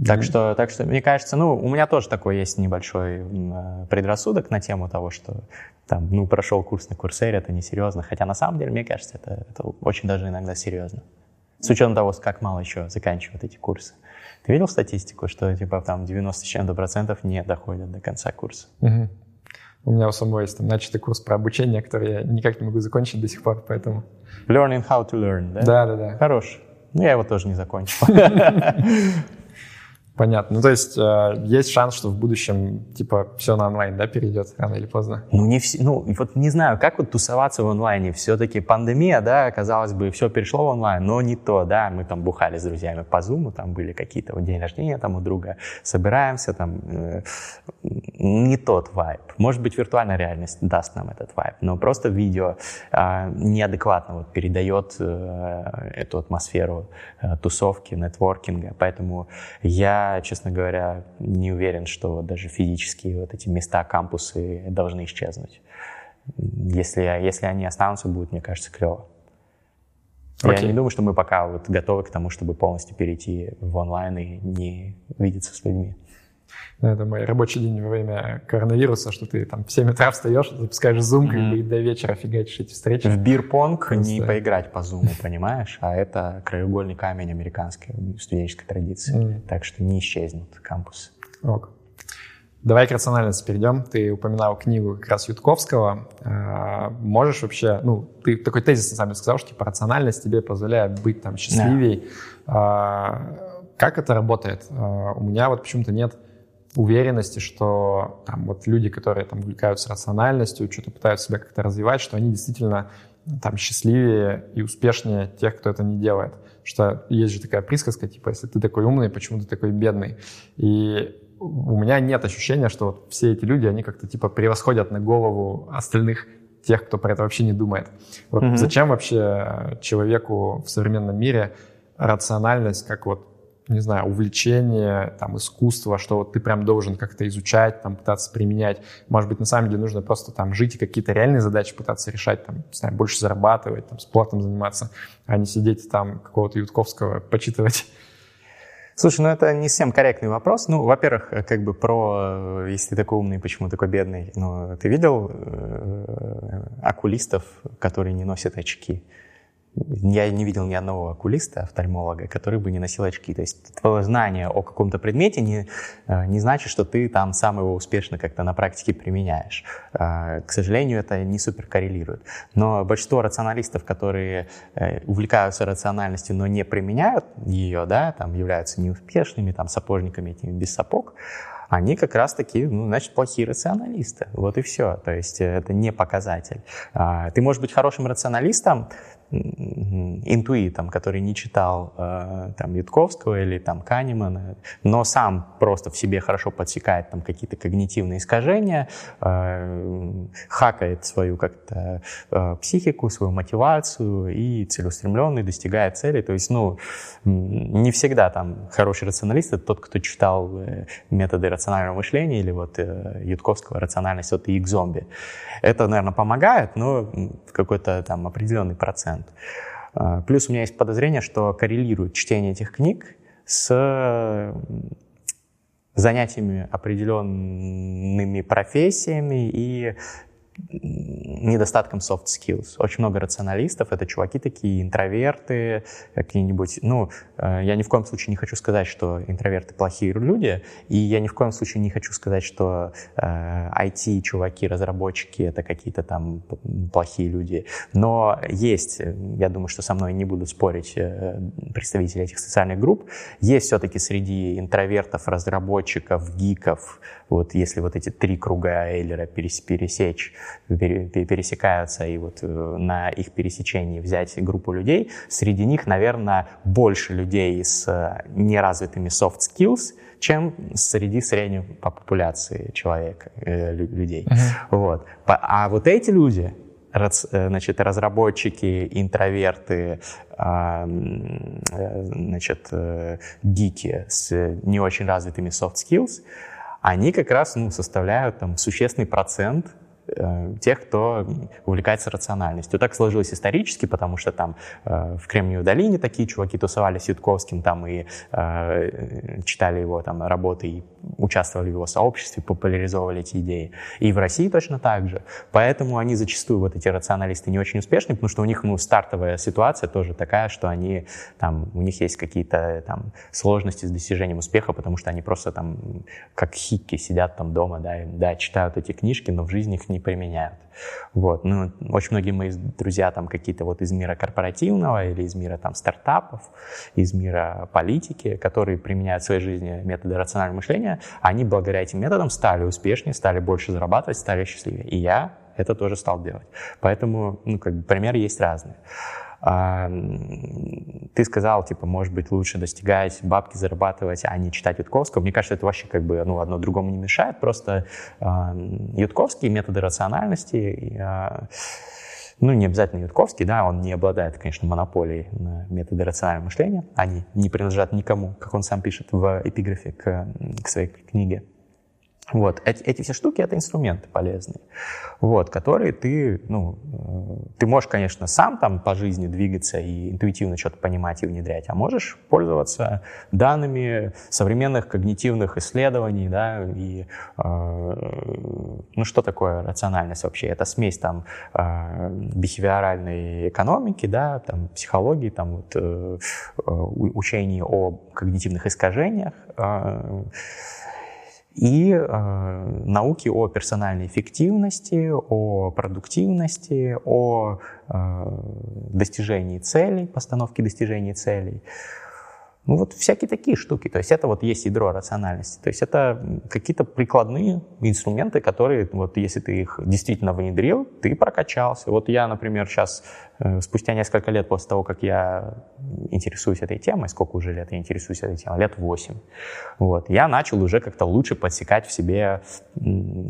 Так что, так что, мне кажется, ну, у меня тоже такой есть небольшой э, предрассудок на тему того, что там, ну, прошел курс на Курсере, это несерьезно. Хотя на самом деле, мне кажется, это, это очень даже иногда серьезно. С учетом того, как мало еще заканчивают эти курсы. Ты видел статистику, что типа там 90 с чем-то процентов не доходят до конца курса? Угу. У меня у самого есть там начатый курс про обучение, который я никак не могу закончить до сих пор, поэтому... Learning how to learn, да? Да, да, да. Хорош. Ну, я его тоже не закончил. Понятно. Ну, то есть э, есть шанс, что в будущем, типа, все на онлайн, да, перейдет рано или поздно? Ну, не все, ну, вот не знаю, как вот тусоваться в онлайне. Все-таки пандемия, да, казалось бы, все перешло в онлайн, но не то, да. Мы там бухали с друзьями по зуму, там были какие-то вот день рождения там у друга, собираемся, там, э, не тот вайб. Может быть, виртуальная реальность даст нам этот вайб, но просто видео э, неадекватно вот передает э, эту атмосферу э, тусовки, нетворкинга, поэтому я честно говоря, не уверен, что даже физические вот эти места, кампусы должны исчезнуть. Если, если они останутся, будет, мне кажется, клево. Okay. Я не думаю, что мы пока вот готовы к тому, чтобы полностью перейти в онлайн и не видеться с людьми. Это мой рабочий день во время коронавируса, что ты там в 7 утра встаешь, запускаешь Zoom, mm-hmm. как бы, и до вечера фигачишь эти встречи. В бирпонг Просто... не поиграть по Zoom, понимаешь? А это краеугольный камень американской студенческой традиции. Mm-hmm. Так что не исчезнут кампусы. Ок. Давай к рациональности перейдем. Ты упоминал книгу как раз Ютковского. А, можешь вообще, ну, ты такой тезис на самом деле сказал, что типа рациональность тебе позволяет быть там счастливее. Да. А, как это работает? А, у меня вот почему-то нет уверенности, что там вот люди, которые там увлекаются рациональностью, что-то пытаются себя как-то развивать, что они действительно там счастливее и успешнее тех, кто это не делает. Что есть же такая присказка, типа, если ты такой умный, почему ты такой бедный? И у меня нет ощущения, что вот все эти люди, они как-то типа превосходят на голову остальных тех, кто про это вообще не думает. Вот mm-hmm. зачем вообще человеку в современном мире рациональность как вот не знаю, увлечение, там, искусство, что вот ты прям должен как-то изучать, там, пытаться применять. Может быть, на самом деле нужно просто там жить и какие-то реальные задачи пытаться решать, там, не знаю, больше зарабатывать, там, спортом заниматься, а не сидеть там какого-то Ютковского почитывать. Слушай, ну это не совсем корректный вопрос. Ну, во-первых, как бы про, если ты такой умный, почему такой бедный? Ну, ты видел э, окулистов, которые не носят очки? Я не видел ни одного окулиста, офтальмолога, который бы не носил очки. То есть твое знание о каком-то предмете не, э, не значит, что ты там сам его успешно как-то на практике применяешь. Э, к сожалению, это не супер коррелирует. Но большинство рационалистов, которые э, увлекаются рациональностью, но не применяют ее, да, там являются неуспешными, там сапожниками этими без сапог, они как раз таки, ну, значит, плохие рационалисты. Вот и все. То есть это не показатель. Ты можешь быть хорошим рационалистом, интуитом, который не читал э, там Ютковского или там Канемана, но сам просто в себе хорошо подсекает там какие-то когнитивные искажения, э, хакает свою как-то э, психику, свою мотивацию и целеустремленный достигает цели. То есть, ну, не всегда там хороший рационалист — это тот, кто читал э, методы рационального мышления или вот э, Ютковского рациональность от и зомби. Это, наверное, помогает, но какой-то там определенный процент. А, плюс у меня есть подозрение, что коррелирует чтение этих книг с занятиями определенными профессиями и недостатком soft skills. Очень много рационалистов, это чуваки такие, интроверты, какие-нибудь, ну, э, я ни в коем случае не хочу сказать, что интроверты плохие люди, и я ни в коем случае не хочу сказать, что э, IT-чуваки, разработчики это какие-то там плохие люди, но есть, я думаю, что со мной не будут спорить э, представители этих социальных групп, есть все-таки среди интровертов, разработчиков, гиков, вот если вот эти три круга Эйлера пересечь, пересекаются, и вот на их пересечении взять группу людей, среди них, наверное, больше людей с неразвитыми soft skills, чем среди средней по популяции человека, людей. Uh-huh. Вот. А вот эти люди, значит, разработчики, интроверты, а, э, значит, э, гики с не очень развитыми soft skills, они как раз ну, составляют там, существенный процент тех, кто увлекается рациональностью. Так сложилось исторически, потому что там э, в Кремниевой долине такие чуваки тусовались с Ютковским там и э, читали его там работы и участвовали в его сообществе, популяризовывали эти идеи. И в России точно так же. Поэтому они зачастую, вот эти рационалисты, не очень успешны, потому что у них ну, стартовая ситуация тоже такая, что они там, у них есть какие-то там сложности с достижением успеха, потому что они просто там как хикки сидят там дома, да, и, да, читают эти книжки, но в жизни их не не применяют. Вот. Ну, очень многие мои друзья там какие-то вот из мира корпоративного или из мира там стартапов, из мира политики, которые применяют в своей жизни методы рационального мышления, они благодаря этим методам стали успешнее, стали больше зарабатывать, стали счастливее. И я это тоже стал делать. Поэтому, ну, как бы примеры есть разные. А, ты сказал, типа, может быть, лучше достигать бабки, зарабатывать, а не читать Ютковского. Мне кажется, это вообще как бы ну, одно другому не мешает. Просто а, Ютковские методы рациональности, а, ну, не обязательно Ютковский, да, он не обладает, конечно, монополией на методы рационального мышления. Они не принадлежат никому, как он сам пишет в эпиграфе к, к своей книге. Вот. Эти, эти все штуки — это инструменты полезные, вот, которые ты, ну, э, ты можешь, конечно, сам там по жизни двигаться и интуитивно что-то понимать и внедрять, а можешь пользоваться данными современных когнитивных исследований, да, и, э, ну, что такое рациональность вообще? Это смесь там э, бихевиоральной экономики, да, там, психологии, там, вот, э, учений о когнитивных искажениях, э, и э, науки о персональной эффективности, о продуктивности, о э, достижении целей, постановке достижения целей. Ну вот всякие такие штуки. То есть это вот есть ядро рациональности. То есть это какие-то прикладные инструменты, которые вот если ты их действительно внедрил, ты прокачался. Вот я, например, сейчас спустя несколько лет после того, как я интересуюсь этой темой, сколько уже лет я интересуюсь этой темой, лет 8, вот, я начал уже как-то лучше подсекать в себе,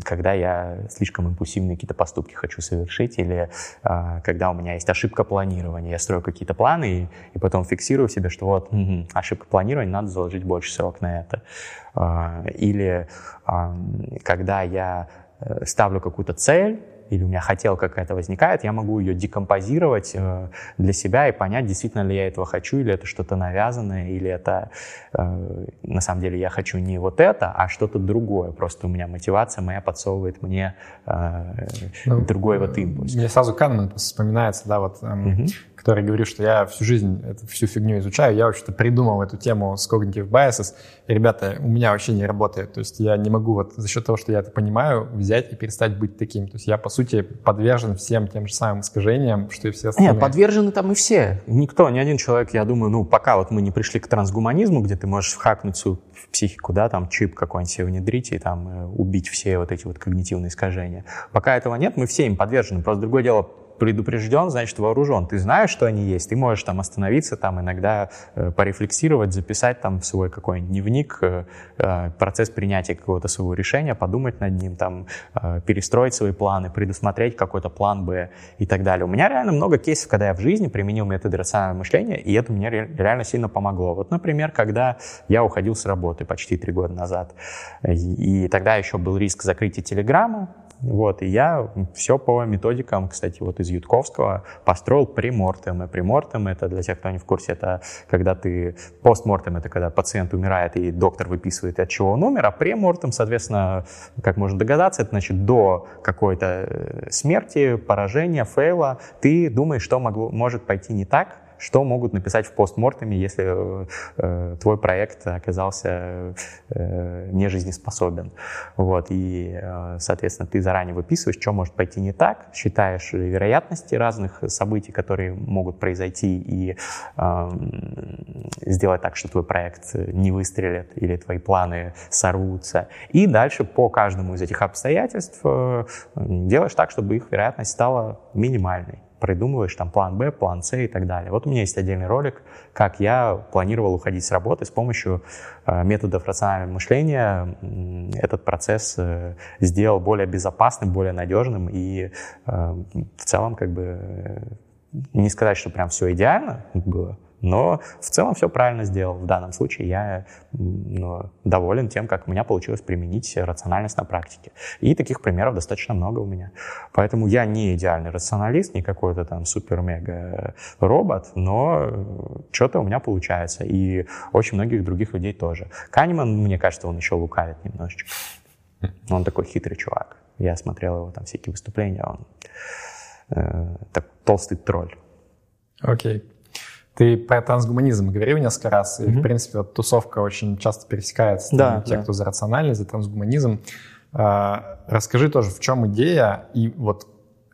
когда я слишком импульсивные какие-то поступки хочу совершить, или а, когда у меня есть ошибка планирования, я строю какие-то планы и, и потом фиксирую себе, что вот угу, ошибка планирования, надо заложить больше срок на это. А, или а, когда я э, ставлю какую-то цель, или у меня хотелка какая-то возникает, я могу ее декомпозировать э, для себя и понять, действительно ли я этого хочу, или это что-то навязанное, или это э, на самом деле я хочу не вот это, а что-то другое. Просто у меня мотивация моя подсовывает мне э, ну, другой вот импульс. Мне сразу Канеман вспоминается, да, вот угу который говорит, что я всю жизнь эту всю фигню изучаю, я вообще-то придумал эту тему с cognitive biases, и, ребята, у меня вообще не работает, то есть я не могу вот за счет того, что я это понимаю, взять и перестать быть таким, то есть я, по сути, подвержен всем тем же самым искажениям, что и все остальные. Нет, подвержены там и все, никто, ни один человек, я думаю, ну, пока вот мы не пришли к трансгуманизму, где ты можешь хакнуть свою психику, да, там чип какой-нибудь себе внедрить и там э, убить все вот эти вот когнитивные искажения. Пока этого нет, мы все им подвержены. Просто другое дело, предупрежден, значит вооружен. Ты знаешь, что они есть, ты можешь там остановиться, там иногда э, порефлексировать, записать там свой какой-нибудь дневник э, э, процесс принятия какого-то своего решения, подумать над ним, там э, перестроить свои планы, предусмотреть какой-то план Б и так далее. У меня реально много кейсов, когда я в жизни применил методы рационального мышления, и это мне реально сильно помогло. Вот, например, когда я уходил с работы почти три года назад, и, и тогда еще был риск закрытия Телеграма, вот, и я все по методикам, кстати, вот из Ютковского построил премортем. И премортем это, для тех, кто не в курсе, это когда ты... Постмортем это когда пациент умирает, и доктор выписывает, от чего он умер, а премортем, соответственно, как можно догадаться, это значит до какой-то э, смерти, поражения, фейла, ты думаешь, что могло, может пойти не так, что могут написать в постмортеме, если э, твой проект оказался э, нежизнеспособен. Вот, и, э, соответственно, ты заранее выписываешь, что может пойти не так, считаешь вероятности разных событий, которые могут произойти, и э, сделать так, что твой проект не выстрелит или твои планы сорвутся. И дальше по каждому из этих обстоятельств э, делаешь так, чтобы их вероятность стала минимальной придумываешь там план Б, план С и так далее. Вот у меня есть отдельный ролик, как я планировал уходить с работы с помощью э, методов рационального мышления. Этот процесс э, сделал более безопасным, более надежным и в целом как бы не сказать, что прям все идеально было, но в целом все правильно сделал. В данном случае я ну, доволен тем, как у меня получилось применить рациональность на практике. И таких примеров достаточно много у меня. Поэтому я не идеальный рационалист, не какой-то там супер-мега робот, но что-то у меня получается. И очень многих других людей тоже. Канеман, мне кажется, он еще лукавит немножечко. Он такой хитрый чувак. Я смотрел его там всякие выступления, он э, так, толстый тролль. Окей. Okay. Ты про трансгуманизм говорил несколько раз, и, mm-hmm. в принципе, вот тусовка очень часто пересекается. Да, там, те, да. кто за рациональность, за трансгуманизм. А, расскажи тоже, в чем идея, и вот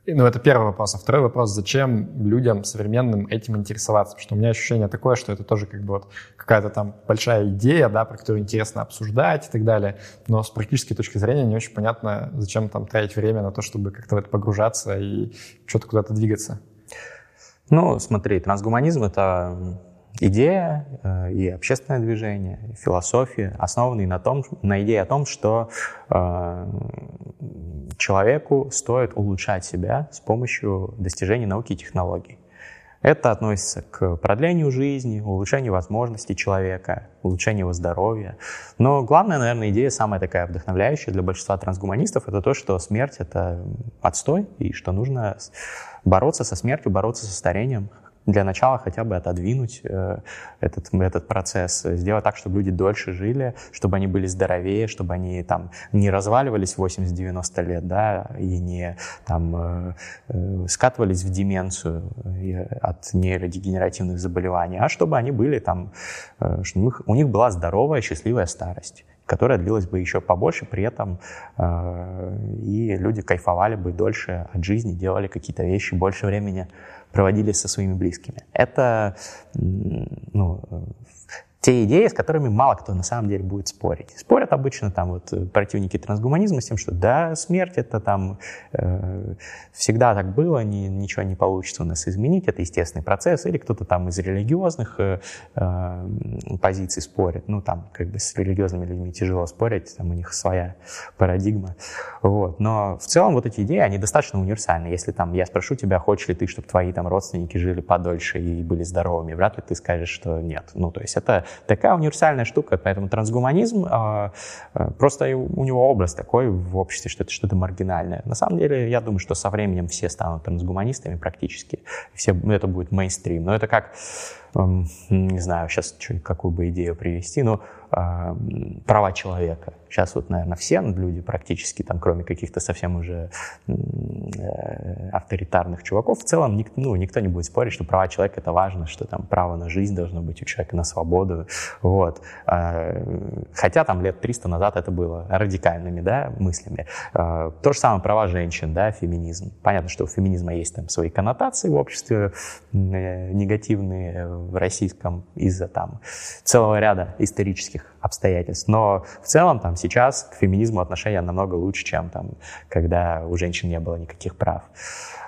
ну, это первый вопрос. А второй вопрос, зачем людям современным этим интересоваться? Потому что у меня ощущение такое, что это тоже как бы вот какая-то там большая идея, да, про которую интересно обсуждать и так далее. Но с практической точки зрения не очень понятно, зачем там тратить время на то, чтобы как-то в это погружаться и что-то куда-то двигаться. Ну, смотри, трансгуманизм — это идея э, и общественное движение, и философия, основанные на, том, на идее о том, что э, человеку стоит улучшать себя с помощью достижений науки и технологий. Это относится к продлению жизни, улучшению возможностей человека, улучшению его здоровья. Но главная, наверное, идея, самая такая вдохновляющая для большинства трансгуманистов, это то, что смерть — это отстой, и что нужно бороться со смертью, бороться со старением, для начала хотя бы отодвинуть э, этот, этот процесс, сделать так, чтобы люди дольше жили, чтобы они были здоровее, чтобы они там не разваливались 80-90 лет, да, и не там э, э, скатывались в деменцию от нейродегенеративных заболеваний, а чтобы они были там, чтобы у них была здоровая, счастливая старость которая длилась бы еще побольше, при этом э, и люди кайфовали бы дольше от жизни, делали какие-то вещи, больше времени проводили со своими близкими. Это ну, те идеи, с которыми мало кто на самом деле будет спорить. Спорят обычно там вот э, противники трансгуманизма с тем, что да, смерть это там э, всегда так было, ни, ничего не получится у нас изменить, это естественный процесс, или кто-то там из религиозных э, э, позиций спорит, ну там как бы с религиозными людьми тяжело спорить, там у них своя парадигма, вот. Но в целом вот эти идеи, они достаточно универсальны. Если там я спрошу тебя, хочешь ли ты, чтобы твои там родственники жили подольше и были здоровыми, вряд ли ты скажешь, что нет. Ну то есть это такая универсальная штука, поэтому трансгуманизм а, а, просто у него образ такой в обществе, что это что-то маргинальное. На самом деле, я думаю, что со временем все станут трансгуманистами практически, все, это будет мейнстрим. Но это как, не знаю, сейчас какую бы идею привести, но права человека. Сейчас вот, наверное, все люди практически, там, кроме каких-то совсем уже э, авторитарных чуваков, в целом ник, ну, никто не будет спорить, что права человека — это важно, что там право на жизнь должно быть у человека, на свободу. Вот. А, хотя там лет 300 назад это было радикальными да, мыслями. А, то же самое права женщин, да, феминизм. Понятно, что у феминизма есть там свои коннотации в обществе э, негативные в российском из-за там целого ряда исторических обстоятельств. Но в целом там сейчас к феминизму отношение намного лучше, чем там, когда у женщин не было никаких прав.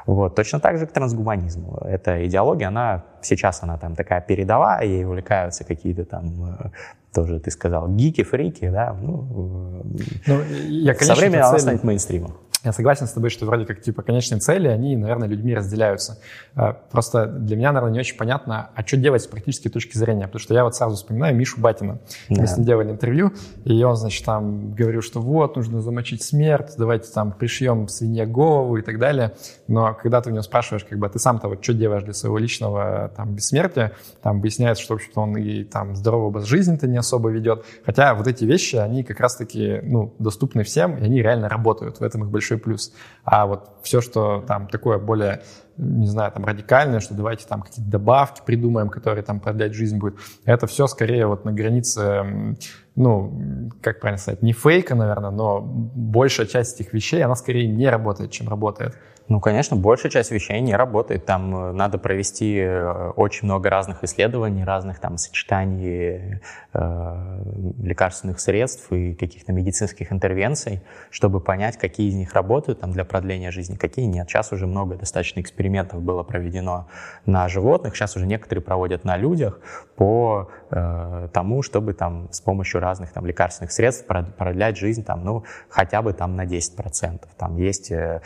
Вот. Точно так же к трансгуманизму. Эта идеология, она сейчас она там такая передовая, ей увлекаются какие-то там э, тоже, ты сказал, гики, фрики, да, ну, ну я, конечно, со временем она станет мейнстримом. Я согласен с тобой, что вроде как типа конечные цели, они, наверное, людьми разделяются. А, просто для меня, наверное, не очень понятно, а что делать с практической точки зрения. Потому что я вот сразу вспоминаю Мишу Батина. Да. Мы с ним делали интервью, и он, значит, там говорил, что вот, нужно замочить смерть, давайте там пришьем свинье голову и так далее. Но когда ты у него спрашиваешь, как бы, «А ты сам-то вот что делаешь для своего личного там бессмертия, там выясняется, что, в общем-то, он и там здоровый образ жизни-то не особо ведет. Хотя вот эти вещи, они как раз-таки, ну, доступны всем, и они реально работают. В этом их большой большой плюс. А вот все, что там такое более не знаю, там радикальное, что давайте там какие-то добавки придумаем, которые там продлять жизнь будет. Это все скорее вот на границе, ну, как правильно сказать, не фейка, наверное, но большая часть этих вещей, она скорее не работает, чем работает. Ну, конечно, большая часть вещей не работает. Там э, надо провести э, очень много разных исследований, разных там сочетаний э, лекарственных средств и каких-то медицинских интервенций, чтобы понять, какие из них работают там, для продления жизни, какие нет. Сейчас уже много достаточно экспериментов было проведено на животных, сейчас уже некоторые проводят на людях по э, тому, чтобы там с помощью разных там лекарственных средств продлять жизнь там, ну, хотя бы там на 10%. Там есть э,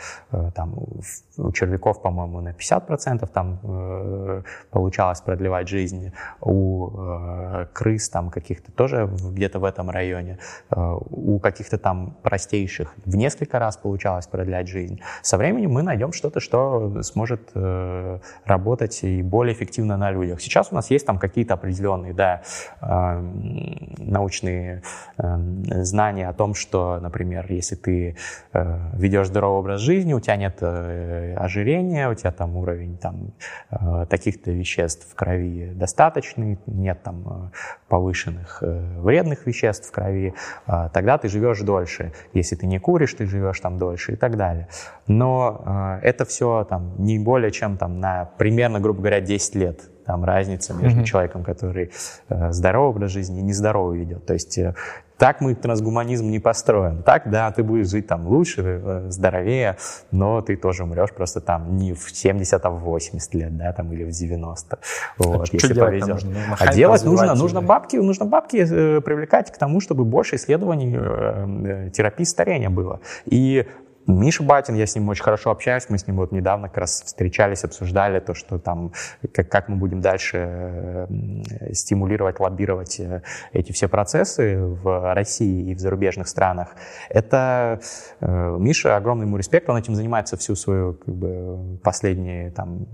там move у червяков, по-моему, на 50% там э, получалось продлевать жизнь, у э, крыс там каких-то тоже где-то в этом районе, э, у каких-то там простейших в несколько раз получалось продлять жизнь. Со временем мы найдем что-то, что сможет э, работать и более эффективно на людях. Сейчас у нас есть там какие-то определенные, да, э, научные э, знания о том, что, например, если ты э, ведешь здоровый образ жизни, у тебя нет э, ожирения, у тебя там уровень там, э, таких-то веществ в крови достаточный, нет там э, повышенных вредных веществ в крови, тогда ты живешь дольше. Если ты не куришь, ты живешь там дольше и так далее. Но это все там не более чем там на примерно, грубо говоря, 10 лет там разница между mm-hmm. человеком, который э, здоровый образ жизни и нездоровый ведет. То есть э, так мы трансгуманизм не построим. Так, да, ты будешь жить там лучше, э, здоровее, но ты тоже умрешь просто там не в 70, а в 80 лет, да, там, или в 90. Вот, а если повезет. Ну, а делать нужно, нужно бабки, нужно бабки э, привлекать к тому, чтобы больше исследований э, терапии старения было. И Миша Батин, я с ним очень хорошо общаюсь, мы с ним вот недавно как раз встречались, обсуждали то, что там, как, как мы будем дальше э, стимулировать, лоббировать э, эти все процессы в России и в зарубежных странах. Это э, Миша, огромный ему респект, он этим занимается всю свою, как бы, последние там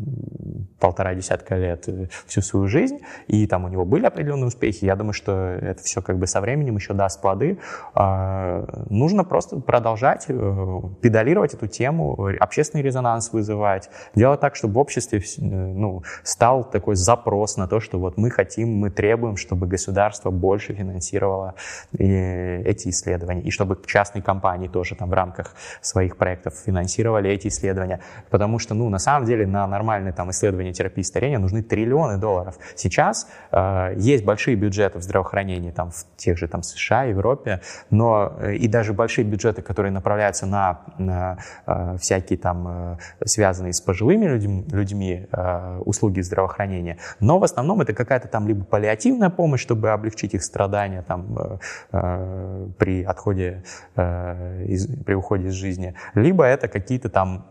полтора десятка лет, всю свою жизнь, и там у него были определенные успехи. Я думаю, что это все как бы со временем еще даст плоды. А, нужно просто продолжать педалировать эту тему, общественный резонанс вызывать, делать так, чтобы в обществе э, ну, стал такой запрос на то, что вот мы хотим, мы требуем, чтобы государство больше финансировало э, эти исследования, и чтобы частные компании тоже там в рамках своих проектов финансировали эти исследования, потому что, ну, на самом деле на нормальные там исследования терапии старения нужны триллионы долларов. Сейчас э, есть большие бюджеты в здравоохранении, там в тех же там США, Европе, но э, и даже большие бюджеты, которые направляются на всякие там э, связанные с пожилыми людьми, людьми э, услуги здравоохранения. Но в основном это какая-то там либо паллиативная помощь, чтобы облегчить их страдания там при отходе, при уходе из жизни, либо это какие-то там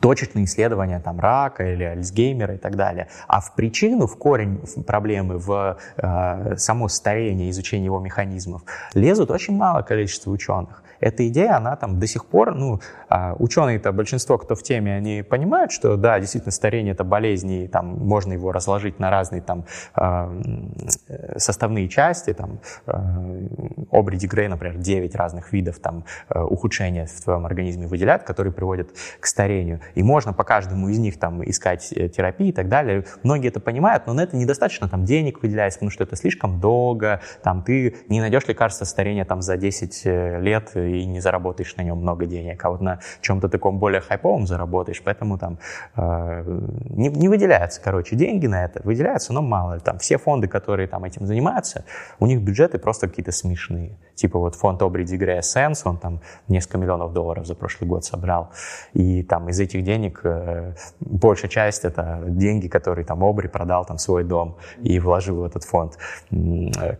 точечные исследования там, рака или Альцгеймера и так далее. А в причину, в корень проблемы, в э, само старение, изучение его механизмов лезут очень мало количество ученых эта идея, она там до сих пор, ну, а, ученые-то, большинство, кто в теме, они понимают, что да, действительно старение это болезнь, и там можно его разложить на разные там а, составные части, там Обри Дигрей, например, 9 разных видов там а, ухудшения в твоем организме выделяют, которые приводят к старению. И можно по каждому из них там искать э, терапии и так далее. Многие это понимают, но на это недостаточно там денег выделяется, потому что это слишком долго, там ты не найдешь лекарства старения там за 10 э, лет и не заработаешь на нем много денег, а вот на чем-то таком более хайповом заработаешь, поэтому там э, не, не выделяются, короче, деньги на это, выделяются, но мало. Там все фонды, которые там этим занимаются, у них бюджеты просто какие-то смешные. Типа вот фонд Обри Дигрея Сенс, он там несколько миллионов долларов за прошлый год собрал, и там из этих денег э, большая часть это деньги, которые там Обри продал там свой дом и вложил в этот фонд.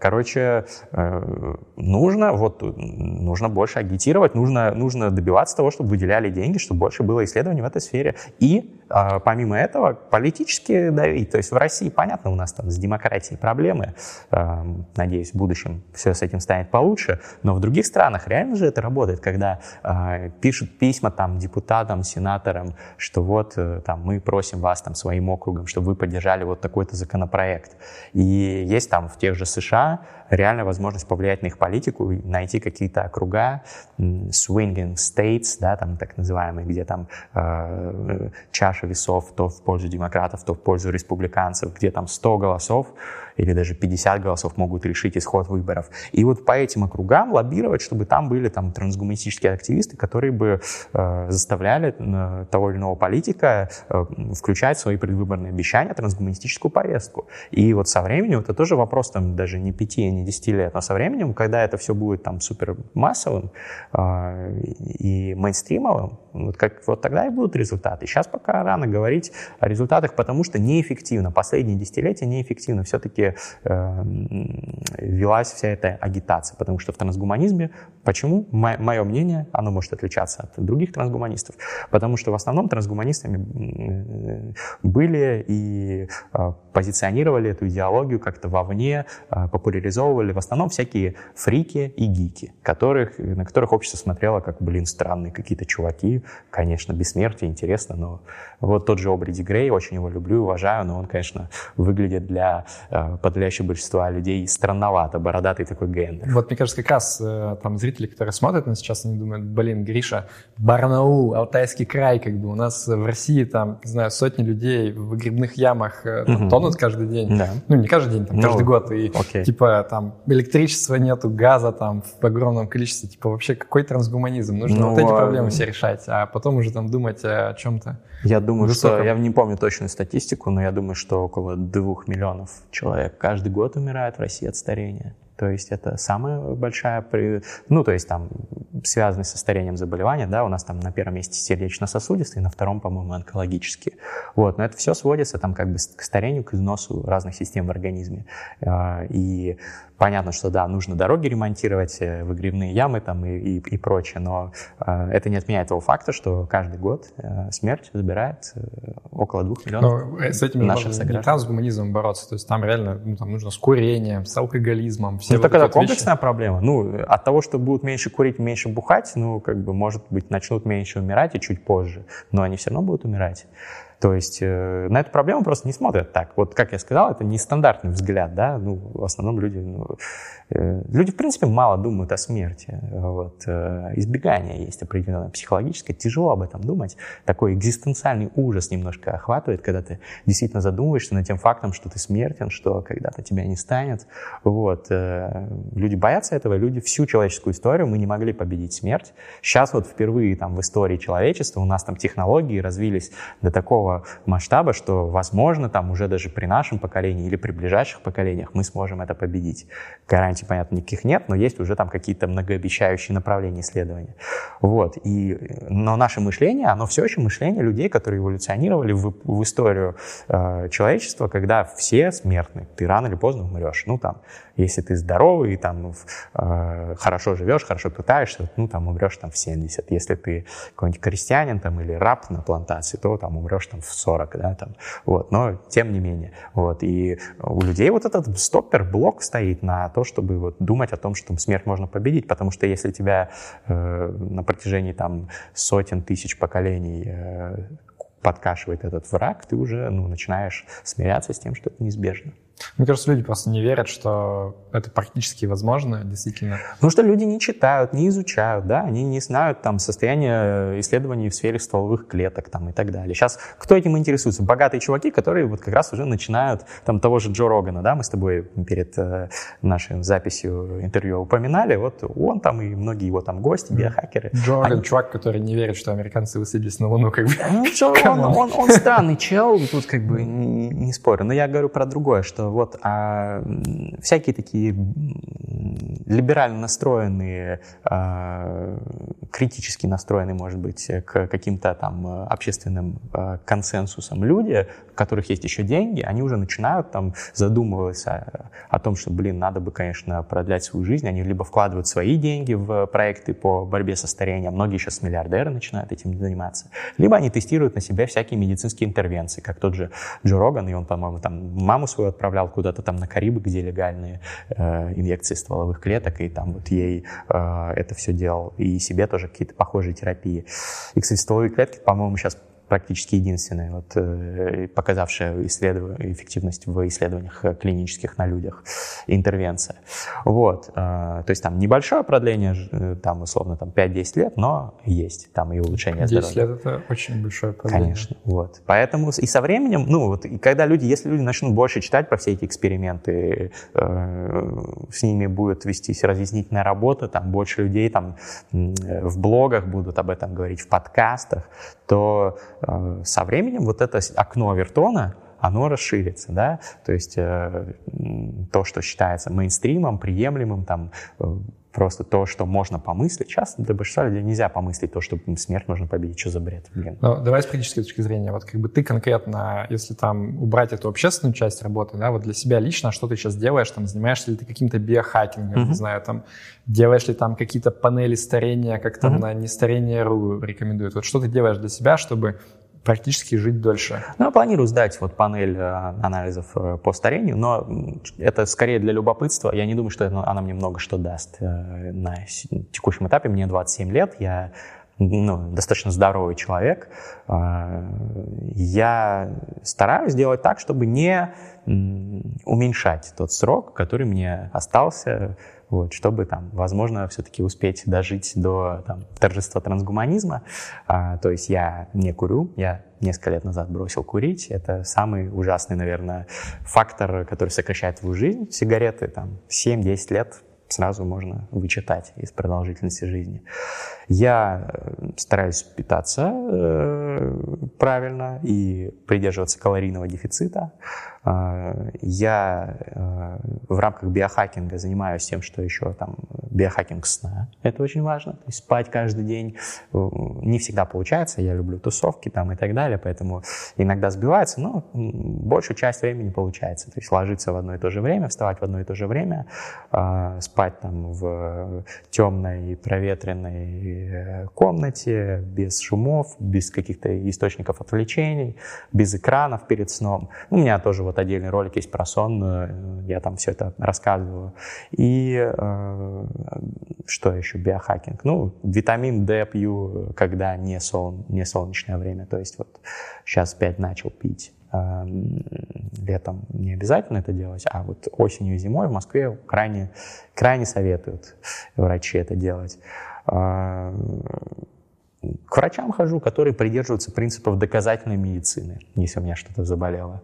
Короче, э, нужно вот нужно больше агитировать, нужно, нужно добиваться того, чтобы выделяли деньги, чтобы больше было исследований в этой сфере. И а, помимо этого политически давить. То есть в России, понятно, у нас там с демократией проблемы. А, надеюсь, в будущем все с этим станет получше. Но в других странах реально же это работает, когда а, пишут письма там депутатам, сенаторам что вот э, там мы просим вас там своим округом, чтобы вы поддержали вот такой-то законопроект. И есть там в тех же США реальная возможность повлиять на их политику, найти какие-то округа, swinging states, да, там так называемые, где там э, чаша весов то в пользу демократов, то в пользу республиканцев, где там 100 голосов или даже 50 голосов могут решить исход выборов. И вот по этим округам лоббировать, чтобы там были там трансгуманистические активисты, которые бы э, заставляли э, того или иного политика э, включать в свои предвыборные обещания трансгуманистическую повестку. И вот со временем, это тоже вопрос там даже не пяти, не десяти лет, но со временем, когда это все будет там супер массовым э, и мейнстримовым, вот, как, вот тогда и будут результаты. Сейчас пока рано говорить о результатах, потому что неэффективно. Последние десятилетия неэффективно. Все-таки э, велась вся эта агитация, потому что в трансгуманизме, почему? Мое мнение, оно может отличаться от других трансгуманистов, потому что в основном трансгуманистами были и э, позиционировали эту идеологию как-то вовне, э, популяризовывали в основном всякие фрики и гики, которых, на которых общество смотрело как, блин, странные какие-то чуваки, конечно, бессмертие интересно, но вот тот же Обриди Грей, очень его люблю, уважаю, но он, конечно, выглядит для э, подавляющего большинства людей странновато, бородатый такой гендер. Вот мне кажется, как раз э, там зрители, которые смотрят нас сейчас, они думают, блин, Гриша, Барнаул, Алтайский край, как бы у нас в России там, не знаю, сотни людей в выгребных ямах э, там, угу. тонут каждый день. Да. Ну, не каждый день, там, ну, каждый год. И окей. типа там электричества нету, газа там в огромном количестве. Типа вообще какой трансгуманизм? Нужно ну, вот эти проблемы все решать а потом уже там думать о чем-то. Я думаю, высоком. что я не помню точную статистику, но я думаю, что около двух миллионов человек каждый год умирает в России от старения. То есть это самая большая, ну, то есть там связанные со старением заболевания, да, у нас там на первом месте сердечно-сосудистые, на втором, по-моему, онкологические. Вот, но это все сводится там как бы к старению, к износу разных систем в организме. А, и Понятно, что да, нужно дороги ремонтировать, э, выгребные ямы там и, и, и прочее, но э, это не отменяет того факта, что каждый год э, смерть забирает э, около двух миллионов но э, с этим наших сограждан. не там с гуманизмом бороться, то есть там реально ну, там нужно с курением, с алкоголизмом. Все ну, вот это комплексная вещи. проблема. Ну, от того, что будут меньше курить, меньше бухать, ну, как бы, может быть, начнут меньше умирать и чуть позже, но они все равно будут умирать. То есть э, на эту проблему просто не смотрят так. Вот, как я сказал, это не стандартный взгляд, да, ну, в основном люди, ну, э, люди, в принципе, мало думают о смерти. Вот. Э, избегание есть определенное психологическое, тяжело об этом думать. Такой экзистенциальный ужас немножко охватывает, когда ты действительно задумываешься над тем фактом, что ты смертен, что когда-то тебя не станет. Вот. Люди боятся этого, люди всю человеческую историю, мы не могли победить смерть. Сейчас вот впервые там в истории человечества у нас там технологии развились до такого такого масштаба, что, возможно, там уже даже при нашем поколении или при ближайших поколениях мы сможем это победить. Гарантий, понятно, никаких нет, но есть уже там какие-то многообещающие направления исследования. Вот. И, но наше мышление, оно все еще мышление людей, которые эволюционировали в, в историю э, человечества, когда все смертны. Ты рано или поздно умрешь. Ну, там, если ты здоровый, там, э, хорошо живешь, хорошо питаешься, ну, там, умрешь там в 70. Если ты какой-нибудь крестьянин там, или раб на плантации, то там умрешь там в 40, да, там, вот, но тем не менее. Вот, и у людей вот этот стоппер, блок стоит на то, чтобы вот думать о том, что смерть можно победить, потому что если тебя э, на протяжении там сотен тысяч поколений э, подкашивает этот враг, ты уже ну, начинаешь смиряться с тем, что это неизбежно. Мне кажется, люди просто не верят, что это практически возможно, действительно. Потому что люди не читают, не изучают, да, они не знают там состояние исследований в сфере стволовых клеток там и так далее. Сейчас кто этим интересуется? Богатые чуваки, которые вот как раз уже начинают, там того же Джо Рогана, да, мы с тобой перед э, нашей записью интервью упоминали, вот он там и многие его там гости, биохакеры. Джо Роган, они... чувак, который не верит, что американцы высадились на Луну, как бы. Ну, он, он, он, он странный чел, тут как бы не спорю, но я говорю про другое, что вот а всякие такие либерально настроенные, а, критически настроенные, может быть, к каким-то там общественным а, консенсусам люди, у которых есть еще деньги, они уже начинают там задумываться о том, что, блин, надо бы, конечно, продлять свою жизнь. Они либо вкладывают свои деньги в проекты по борьбе со старением, многие сейчас миллиардеры начинают этим заниматься, либо они тестируют на себя всякие медицинские интервенции, как тот же Джо Роган, и он, по-моему, там маму свою отправлял куда-то там на Карибы, где легальные э, инъекции стволовых клеток, и там вот ей э, это все делал, и себе тоже какие-то похожие терапии. И, кстати, стволовые клетки, по-моему, сейчас практически единственная, вот, э, показавшая исследов... эффективность в исследованиях клинических на людях интервенция. Вот. То есть там небольшое продление, там условно там 5-10 лет, но есть там и улучшение 10 здоровья. лет это очень большое продление. Конечно. Вот. Поэтому и со временем, ну вот, и когда люди, если люди начнут больше читать про все эти эксперименты, э, с ними будет вестись разъяснительная работа, там больше людей там в блогах будут об этом говорить, в подкастах, то э, со временем вот это окно Вертона, оно расширится, да, то есть э, то, что считается мейнстримом, приемлемым, там, э, просто то, что можно помыслить. Сейчас для большинства людей нельзя помыслить то, что смерть можно победить. Что за бред, блин? Ну, давай с практической точки зрения. Вот как бы ты конкретно, если там убрать эту общественную часть работы, да, вот для себя лично, что ты сейчас делаешь, там, занимаешься ли ты каким-то биохакингом, mm-hmm. не знаю, там, делаешь ли там какие-то панели старения, как там mm-hmm. на нестарение.ру рекомендуют. Вот что ты делаешь для себя, чтобы практически жить дольше. Ну, я планирую сдать вот панель э, анализов э, по старению, но это скорее для любопытства. Я не думаю, что она мне много что даст э, на текущем этапе. Мне 27 лет, я ну, достаточно здоровый человек. Я стараюсь сделать так, чтобы не уменьшать тот срок, который мне остался вот, чтобы там, возможно, все-таки успеть дожить до там, торжества трансгуманизма. А, то есть я не курю, я несколько лет назад бросил курить. Это самый ужасный, наверное, фактор, который сокращает твою жизнь. Сигареты там 7-10 лет сразу можно вычитать из продолжительности жизни. Я э, стараюсь питаться э, правильно и придерживаться калорийного дефицита. Э, я э, в рамках биохакинга занимаюсь тем, что еще там биохакинг сна. Это очень важно. То есть спать каждый день э, не всегда получается. Я люблю тусовки там и так далее, поэтому иногда сбивается, но большую часть времени получается. То есть ложиться в одно и то же время, вставать в одно и то же время, спать там в темной, проветренной комнате, без шумов, без каких-то источников отвлечений, без экранов перед сном. У меня тоже вот отдельный ролик есть про сон, э, я там все это рассказываю. И э, что еще? Биохакинг. Ну, витамин D пью, когда не, сол, не солнечное время. То есть вот сейчас опять начал пить. Э, летом не обязательно это делать, а вот осенью и зимой в Москве крайне, крайне советуют врачи это делать. Э, к врачам хожу, которые придерживаются принципов доказательной медицины, если у меня что-то заболело.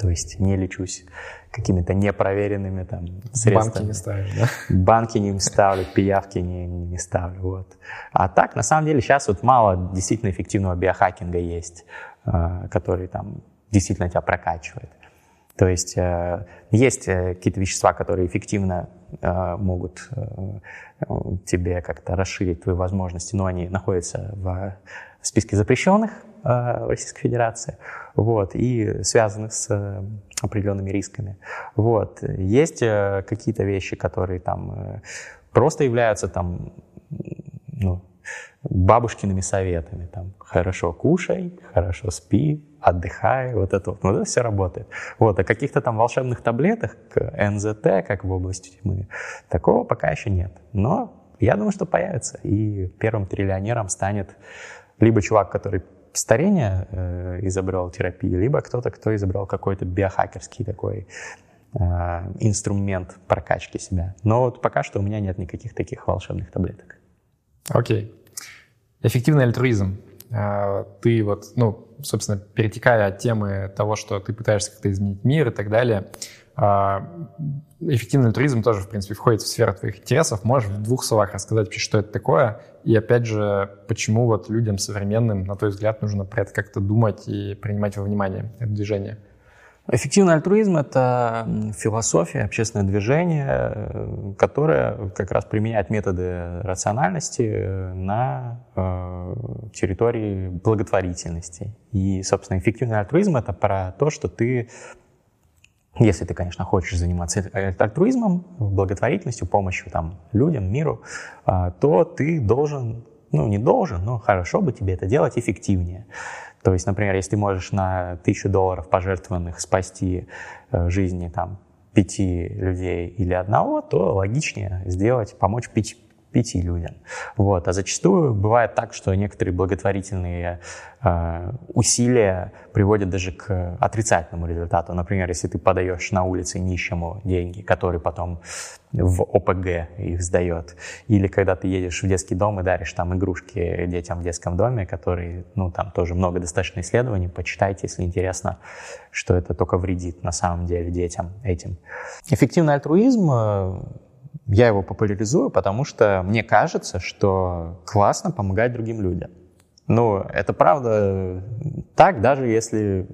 То есть не лечусь какими-то непроверенными там средствами. Банки не ставишь, да? Банки не ставлю, пиявки не, не ставлю, вот. А так, на самом деле, сейчас вот мало действительно эффективного биохакинга есть, э, который там действительно тебя прокачивает. То есть э, есть э, какие-то вещества, которые эффективно могут тебе как-то расширить твои возможности, но они находятся в списке запрещенных, в Российской Федерации, вот, и связаны с э, определенными рисками. Вот. Есть э, какие-то вещи, которые там э, просто являются там, ну, бабушкиными советами. Там, хорошо кушай, хорошо спи, отдыхай, вот это вот. Ну, это все работает. Вот, а каких-то там волшебных таблеток, НЗТ, как в области тьмы, такого пока еще нет. Но я думаю, что появится. И первым триллионером станет либо чувак, который старение э, изобрел терапию, либо кто-то, кто изобрел какой-то биохакерский такой э, инструмент прокачки себя. Но вот пока что у меня нет никаких таких волшебных таблеток. Окей. Эффективный альтруизм. Э, ты вот, ну, собственно, перетекая от темы того, что ты пытаешься как-то изменить мир и так далее, эффективный туризм тоже, в принципе, входит в сферу твоих интересов. Можешь в двух словах рассказать что это такое? И опять же, почему вот людям современным, на твой взгляд, нужно про это как-то думать и принимать во внимание это движение? Эффективный альтруизм – это философия, общественное движение, которое как раз применяет методы рациональности на э, территории благотворительности. И, собственно, эффективный альтруизм – это про то, что ты если ты, конечно, хочешь заниматься альтруизмом, благотворительностью, помощью там, людям, миру, а, то ты должен, ну не должен, но хорошо бы тебе это делать эффективнее. То есть, например, если ты можешь на тысячу долларов пожертвованных спасти э, жизни там, пяти людей или одного, то логичнее сделать, помочь пяти, пяти людям. Вот. А зачастую бывает так, что некоторые благотворительные э, усилия приводят даже к отрицательному результату. Например, если ты подаешь на улице нищему деньги, который потом в ОПГ их сдает, или когда ты едешь в детский дом и даришь там игрушки детям в детском доме, которые, ну, там тоже много достаточно исследований, почитайте, если интересно, что это только вредит на самом деле детям этим. Эффективный альтруизм э, я его популяризую, потому что мне кажется, что классно помогать другим людям. Ну, это правда так, даже если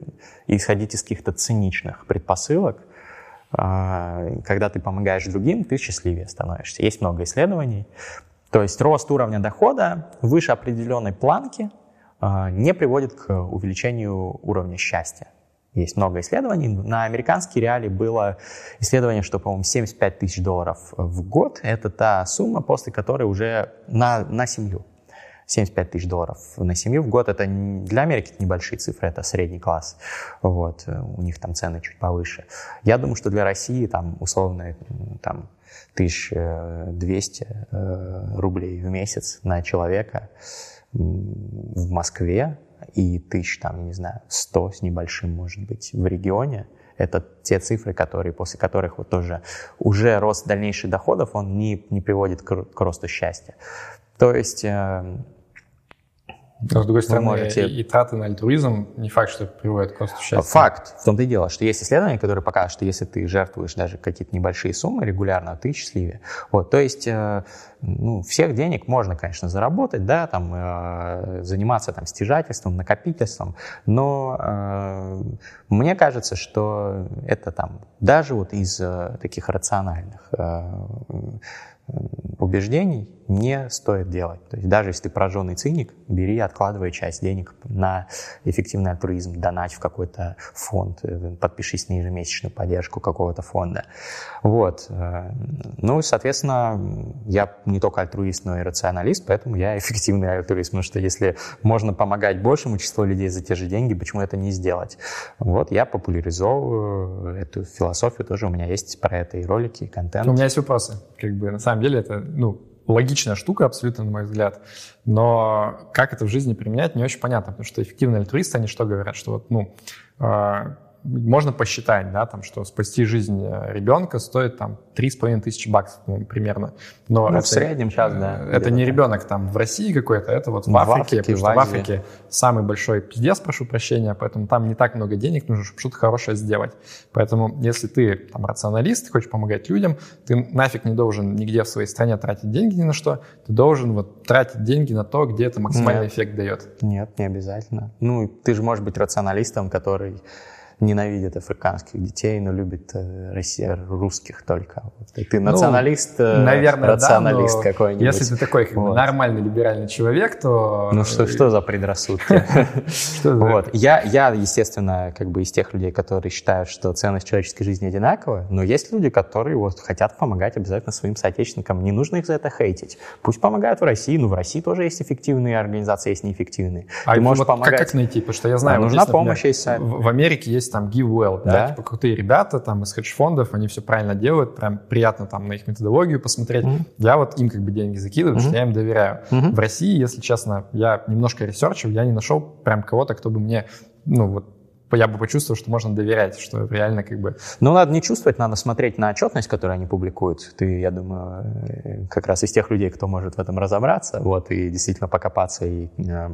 исходить из каких-то циничных предпосылок, а, когда ты помогаешь другим, ты счастливее становишься. Есть много исследований. То есть рост уровня дохода выше определенной планки а, не приводит к увеличению уровня счастья. Есть много исследований. На американские реалии было исследование, что, по-моему, 75 тысяч долларов в год. Это та сумма, после которой уже на, на семью. 75 тысяч долларов на семью в год. Это для Америки это небольшие цифры, это средний класс. Вот. У них там цены чуть повыше. Я думаю, что для России там условно там, 1200 э, рублей в месяц на человека в Москве и тысяч, там, я не знаю, 100 с небольшим, может быть, в регионе, это те цифры, которые, после которых вот тоже уже рост дальнейших доходов, он не, не приводит к, к росту счастья. То есть э, но, с другой стороны, можете... и, и траты на альтруизм не факт, что приводит к росту счастья. Факт. В том-то и дело, что есть исследования, которые показывают, что если ты жертвуешь даже какие-то небольшие суммы регулярно, ты счастливее. Вот, то есть, э, ну, всех денег можно, конечно, заработать, да, там, э, заниматься там стяжательством, накопительством, но э, мне кажется, что это там даже вот из э, таких рациональных э, убеждений не стоит делать. То есть даже если ты пораженный циник, бери, откладывай часть денег на эффективный альтруизм, донать в какой-то фонд, э, подпишись на ежемесячную поддержку какого-то фонда. Вот. Э, ну, соответственно, я не только альтруист, но и рационалист, поэтому я эффективный альтруист, потому что если можно помогать большему числу людей за те же деньги, почему это не сделать? Вот я популяризовываю эту философию, тоже у меня есть про это и ролики, и контент. У меня есть вопросы. Как бы, на самом деле это, ну, логичная штука абсолютно, на мой взгляд, но как это в жизни применять, не очень понятно, потому что эффективные альтруисты, они что говорят, что вот, ну, а, можно посчитать, да, там, что спасти жизнь э, ребенка стоит там три с половиной тысячи баксов ну, примерно. Но ну, это, в среднем сейчас, да. Э, это не ребенок там в России какой-то, это вот в, в Африке, Африке, потому в что в Африке самый большой пиздец, прошу прощения, поэтому там не так много денег нужно, чтобы что-то хорошее сделать. Поэтому если ты там рационалист, ты хочешь помогать людям, ты нафиг не должен нигде в своей стране тратить деньги ни на что, ты должен вот тратить деньги на то, где это максимальный Нет. эффект дает. Нет, не обязательно. Ну, ты же можешь быть рационалистом, который ненавидит африканских детей, но любит э, Россия, русских только. Вот. ты ну, националист, ну, наверное, рационалист да, какой-нибудь. Если ты такой как вот. нормальный либеральный человек, то... Ну что, что за предрассудки? Вот. Я, я, естественно, как бы из тех людей, которые считают, что ценность человеческой жизни одинаковая, но есть люди, которые вот хотят помогать обязательно своим соотечественникам. Не нужно их за это хейтить. Пусть помогают в России, но в России тоже есть эффективные организации, есть неэффективные. А ты можешь помогать. Как, найти? Потому что я знаю, нужна помощь, есть. В Америке есть есть там GiveWell, да, да? типа крутые ребята там из хедж-фондов, они все правильно делают, прям приятно там на их методологию посмотреть. Mm-hmm. Я вот им как бы деньги закидываю, mm-hmm. потому что я им доверяю. Mm-hmm. В России, если честно, я немножко ресерчил, я не нашел прям кого-то, кто бы мне, ну вот я бы почувствовал, что можно доверять, что реально как бы... Ну, надо не чувствовать, надо смотреть на отчетность, которую они публикуют. Ты, я думаю, э, как раз из тех людей, кто может в этом разобраться, вот, и действительно покопаться и э,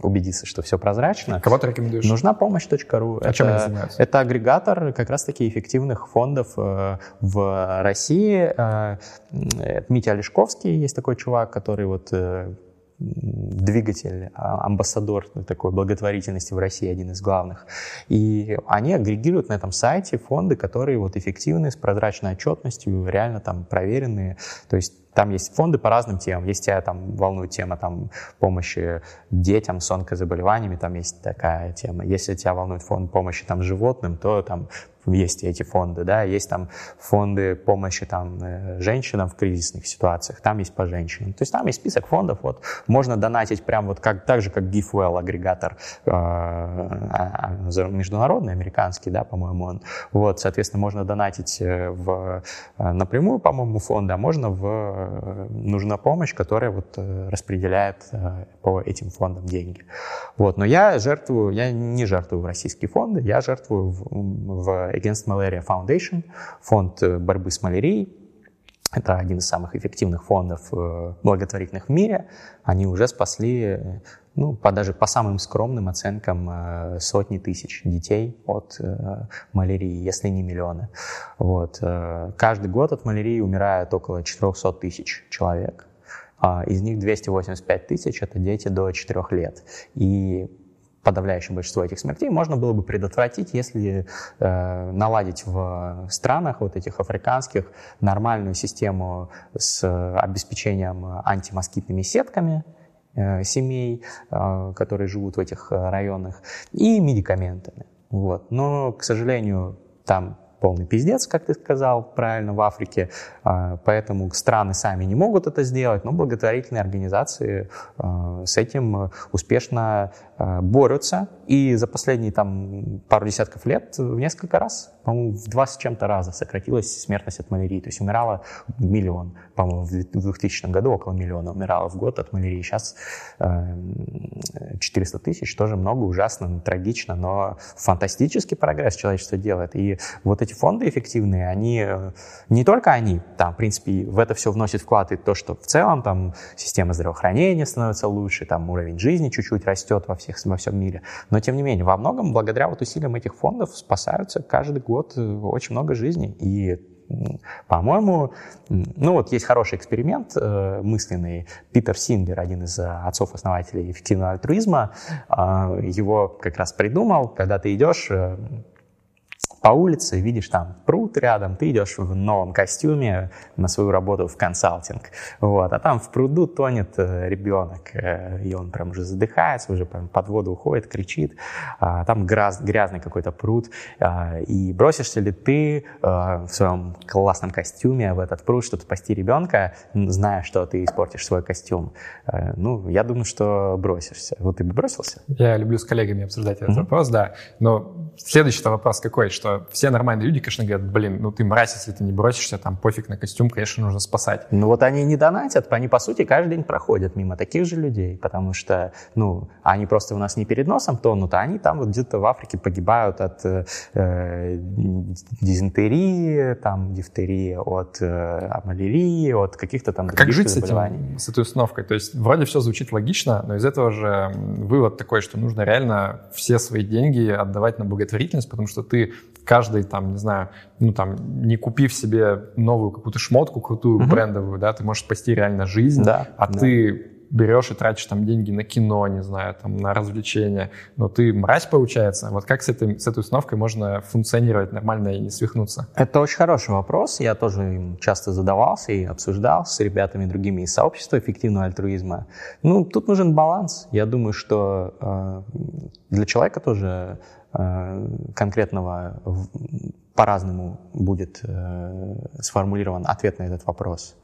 убедиться, что все прозрачно. Кого ты рекомендуешь? Нужна помощь.ру. А это, чем они занимаются? Это агрегатор как раз-таки эффективных фондов э, в России. Э, Митя Олешковский есть такой чувак, который вот э, двигатель, а, амбассадор такой благотворительности в России, один из главных. И они агрегируют на этом сайте фонды, которые вот эффективны, с прозрачной отчетностью, реально там проверенные. То есть там есть фонды по разным темам. Есть тебя там волнует тема там, помощи детям с онкозаболеваниями, там есть такая тема. Если тебя волнует фонд помощи там, животным, то там есть эти фонды, да, есть там фонды помощи там э, женщинам в кризисных ситуациях, там есть по женщинам. То есть там есть список фондов, вот, можно донатить прям вот как, так же, как GiveWell, агрегатор э, а, а, международный, американский, да, по-моему, он. Вот, соответственно, можно донатить э, в, напрямую, по-моему, фонды, а можно в э, нужна помощь, которая вот э, распределяет э, по этим фондам деньги. Вот. Но я жертвую, я не жертвую в российские фонды, я жертвую в, в Against Malaria Foundation, фонд борьбы с малярией, это один из самых эффективных фондов благотворительных в мире. Они уже спасли ну, по, даже по самым скромным оценкам, э, сотни тысяч детей от э, малярии, если не миллионы. Вот. Э, каждый год от малярии умирает около 400 тысяч человек. А из них 285 тысяч – это дети до 4 лет. И подавляющее большинство этих смертей можно было бы предотвратить, если э, наладить в странах вот этих африканских нормальную систему с обеспечением антимоскитными сетками – Э, семей, э, которые живут в этих э, районах, и медикаментами. Вот. Но, к сожалению, там полный пиздец, как ты сказал правильно, в Африке, а, поэтому страны сами не могут это сделать, но благотворительные организации а, с этим успешно борются, и за последние там пару десятков лет в несколько раз, по-моему, в два с чем-то раза сократилась смертность от малярии, то есть умирало миллион, по-моему, в 2000 году около миллиона умирало в год от малярии, сейчас 400 тысяч, тоже много, ужасно, трагично, но фантастический прогресс человечество делает, и вот эти фонды эффективные, они, э, не только они, там, в принципе, в это все вносит вклад и то, что в целом там система здравоохранения становится лучше, там уровень жизни чуть-чуть растет во, всех, во всем мире, но тем не менее, во многом, благодаря вот усилиям этих фондов спасаются каждый год э, очень много жизней, и по-моему, ну вот есть хороший эксперимент э, мысленный. Питер Сингер, один из э, отцов-основателей эффективного альтруизма, э, его как раз придумал, когда ты идешь э, по улице, видишь там пруд рядом, ты идешь в новом костюме на свою работу в консалтинг, вот, а там в пруду тонет э, ребенок, э, и он прям уже задыхается, уже прям под воду уходит, кричит, а там гряз, грязный какой-то пруд, а, и бросишься ли ты э, в своем классном костюме в этот пруд, чтобы спасти ребенка, зная, что ты испортишь свой костюм? Ну, я думаю, что бросишься. Вот ты бы бросился? Я люблю с коллегами обсуждать этот mm-hmm. вопрос, да, но следующий вопрос какой, что все нормальные люди, конечно, говорят, блин, ну ты мразь, если ты не бросишься, там пофиг на костюм, конечно, нужно спасать. Ну вот они не донатят, они, по сути, каждый день проходят мимо таких же людей, потому что, ну, они просто у нас не перед носом тонут, а они там вот где-то в Африке погибают от э, дизентерии, там, дифтерии, от э, малярии, от каких-то там а как жить с этим, с этой установкой? То есть вроде все звучит логично, но из этого же вывод такой, что нужно реально все свои деньги отдавать на благотворительность, потому что ты каждый там, не знаю, ну там, не купив себе новую какую-то шмотку крутую, угу. брендовую, да, ты можешь спасти реально жизнь, да, а да. ты берешь и тратишь там деньги на кино, не знаю, там на развлечения, но ты мразь получается. Вот как с этой, с этой установкой можно функционировать нормально и не свихнуться? Это очень хороший вопрос. Я тоже им часто задавался и обсуждал с ребятами другими из сообщества эффективного альтруизма. Ну, тут нужен баланс. Я думаю, что э, для человека тоже конкретного по-разному будет э, сформулирован ответ на этот вопрос.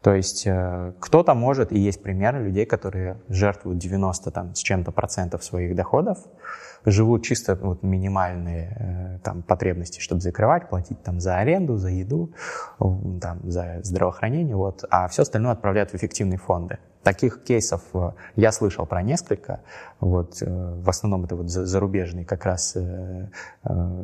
То есть э, кто-то может, и есть примеры людей, которые жертвуют 90 там, с чем-то процентов своих доходов, живут чисто вот, минимальные там, потребности, чтобы закрывать, платить там, за аренду, за еду, там, за здравоохранение, вот, а все остальное отправляют в эффективные фонды. Таких кейсов э, я слышал про несколько. Вот, э, в основном это вот зарубежные как раз э,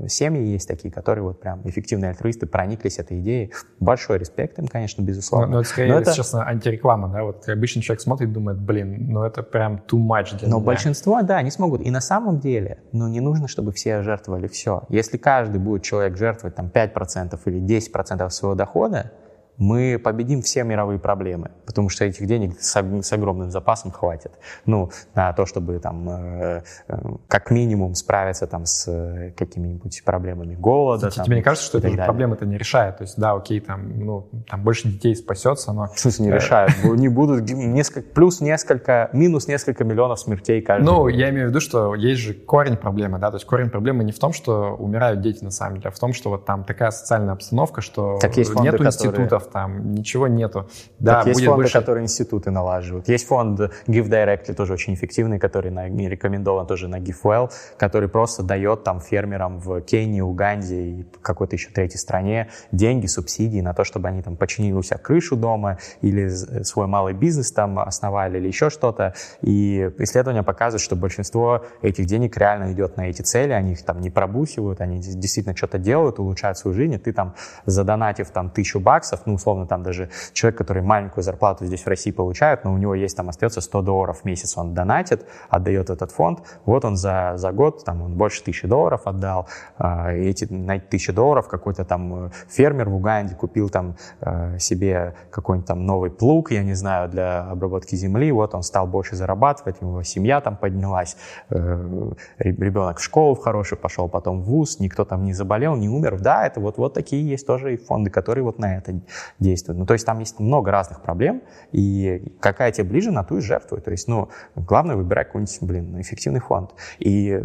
семьи есть такие, которые вот прям эффективные альтруисты прониклись этой идеей. Большой респект им, конечно, безусловно. Но, но это скорее, но это... честно, антиреклама, да? Вот обычный человек смотрит и думает, блин, ну это прям too much для Но меня. большинство, да, не смогут. И на самом деле, ну не нужно, чтобы все жертвовали все. Если каждый будет человек жертвовать там 5% или 10% своего дохода, мы победим все мировые проблемы, потому что этих денег с, с огромным запасом хватит. Ну, на то, чтобы там э, э, как минимум справиться там с э, какими-нибудь проблемами голода. Тебе там, не кажется, что это уже проблемы-то не решает? То есть, да, окей, там, ну, там больше детей спасется, но... В смысле не решают? Не будут несколько, плюс несколько, минус несколько миллионов смертей каждый Ну, я имею в виду, что есть же корень проблемы, да, то есть корень проблемы не в том, что умирают дети на самом деле, а в том, что вот там такая социальная обстановка, что нет институтов, там ничего нету. Да, есть фонды, больше... которые институты налаживают. Есть фонд Give Directly, тоже очень эффективный, который на, рекомендован тоже на GiveWell, который просто дает там фермерам в Кении, Уганде и какой-то еще третьей стране деньги, субсидии на то, чтобы они там починили у себя крышу дома или свой малый бизнес там основали или еще что-то. И исследования показывают, что большинство этих денег реально идет на эти цели, они их там не пробусивают, они действительно что-то делают, улучшают свою жизнь, и ты там задонатив там тысячу баксов, ну, условно, там даже человек, который маленькую зарплату здесь в России получает, но у него есть там остается 100 долларов в месяц, он донатит, отдает этот фонд, вот он за, за год, там, он больше тысячи долларов отдал, э, эти, на эти тысячи долларов какой-то там э, фермер в Уганде купил там э, себе какой-нибудь там новый плуг, я не знаю, для обработки земли, вот он стал больше зарабатывать, его семья там поднялась, э, ребенок в школу в хорошую пошел, потом в ВУЗ, никто там не заболел, не умер, да, это вот, вот такие есть тоже и фонды, которые вот на это действуют. Ну, то есть там есть много разных проблем, и какая тебе ближе, на ту и жертвуй. То есть, ну, главное выбирать какой-нибудь, блин, эффективный фонд. И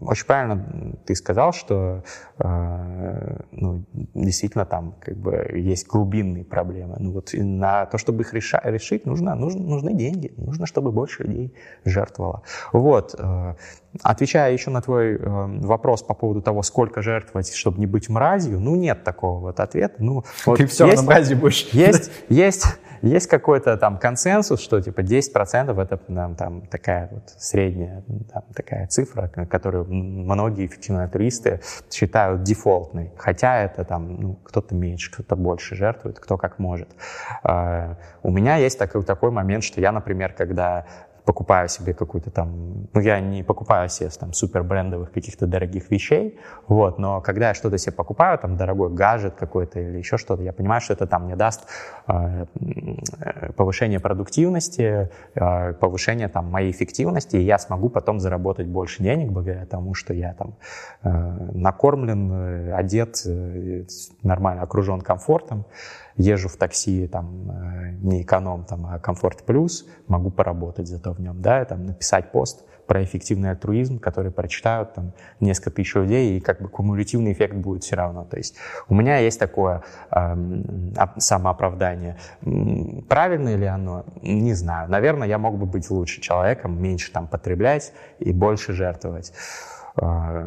очень правильно ты сказал, что э, ну, действительно там как бы есть глубинные проблемы. Ну, вот на то, чтобы их реша- решить, нужно, нужно, нужны деньги, нужно, чтобы больше людей жертвовало. Вот. Э, отвечая еще на твой э, вопрос по поводу того, сколько жертвовать, чтобы не быть мразью, ну, нет такого вот ответа. Ну, вот Ты все, есть, мрази будешь. Есть, есть, есть какой-то там консенсус, что типа 10% это там, там такая вот средняя там, такая цифра, которую многие эффективные туристы считают дефолтной. Хотя это там ну, кто-то меньше, кто-то больше жертвует, кто как может. Uh, у меня есть такой, такой момент, что я, например, когда покупаю себе какую-то там, ну я не покупаю себе там супер брендовых каких-то дорогих вещей, вот, но когда я что-то себе покупаю, там дорогой гаджет какой-то или еще что-то, я понимаю, что это там мне даст э, повышение продуктивности, э, повышение там моей эффективности, и я смогу потом заработать больше денег благодаря тому, что я там э, накормлен, э, одет, э, нормально окружен комфортом, езжу в такси, там, э, не эконом, там, а комфорт плюс, могу поработать зато в нем, да, там, написать пост про эффективный альтруизм, который прочитают там несколько тысяч людей, и как бы кумулятивный эффект будет все равно. То есть у меня есть такое э, самооправдание. Правильно ли оно? Не знаю. Наверное, я мог бы быть лучше человеком, меньше там потреблять и больше жертвовать. А,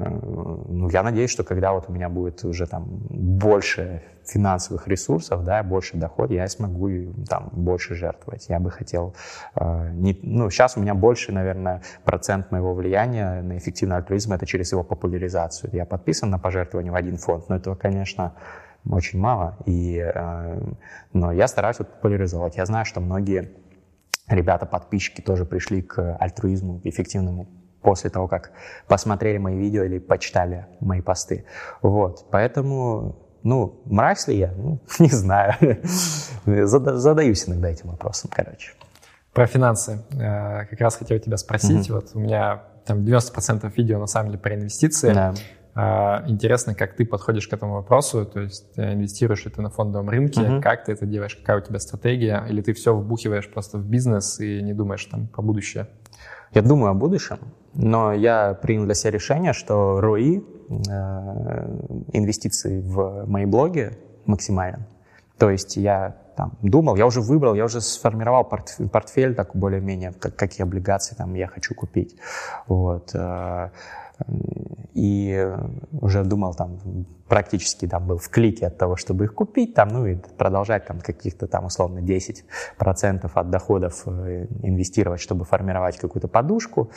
ну, я надеюсь, что когда вот у меня будет уже там больше финансовых ресурсов, да, больше доход, я смогу там больше жертвовать. Я бы хотел, э, не, ну, сейчас у меня больше, наверное, процент моего влияния на эффективный альтруизм это через его популяризацию. Я подписан на пожертвование в один фонд, но этого, конечно, очень мало, и, э, но я стараюсь вот популяризовать. Я знаю, что многие ребята, подписчики тоже пришли к альтруизму, эффективному после того, как посмотрели мои видео или почитали мои посты. Вот, поэтому, ну, мразь ли я? Ну, не знаю. Задаюсь иногда этим вопросом, короче. Про финансы. Э, как раз хотел тебя спросить. Mm-hmm. Вот у меня там 90% видео на самом деле про инвестиции. Да. Э, интересно, как ты подходишь к этому вопросу, то есть инвестируешь ли ты на фондовом рынке, uh-huh. как ты это делаешь, какая у тебя стратегия, или ты все вбухиваешь просто в бизнес и не думаешь там про будущее? Я думаю о будущем, но я принял для себя решение, что ROI, э, инвестиции в мои блоги максимален. То есть я там, думал, я уже выбрал, я уже сформировал портфель, портфель так более-менее, как, какие облигации там я хочу купить. Вот. И уже думал там практически там был в клике от того, чтобы их купить, там, ну и продолжать там каких-то там условно 10% от доходов э, инвестировать, чтобы формировать какую-то подушку.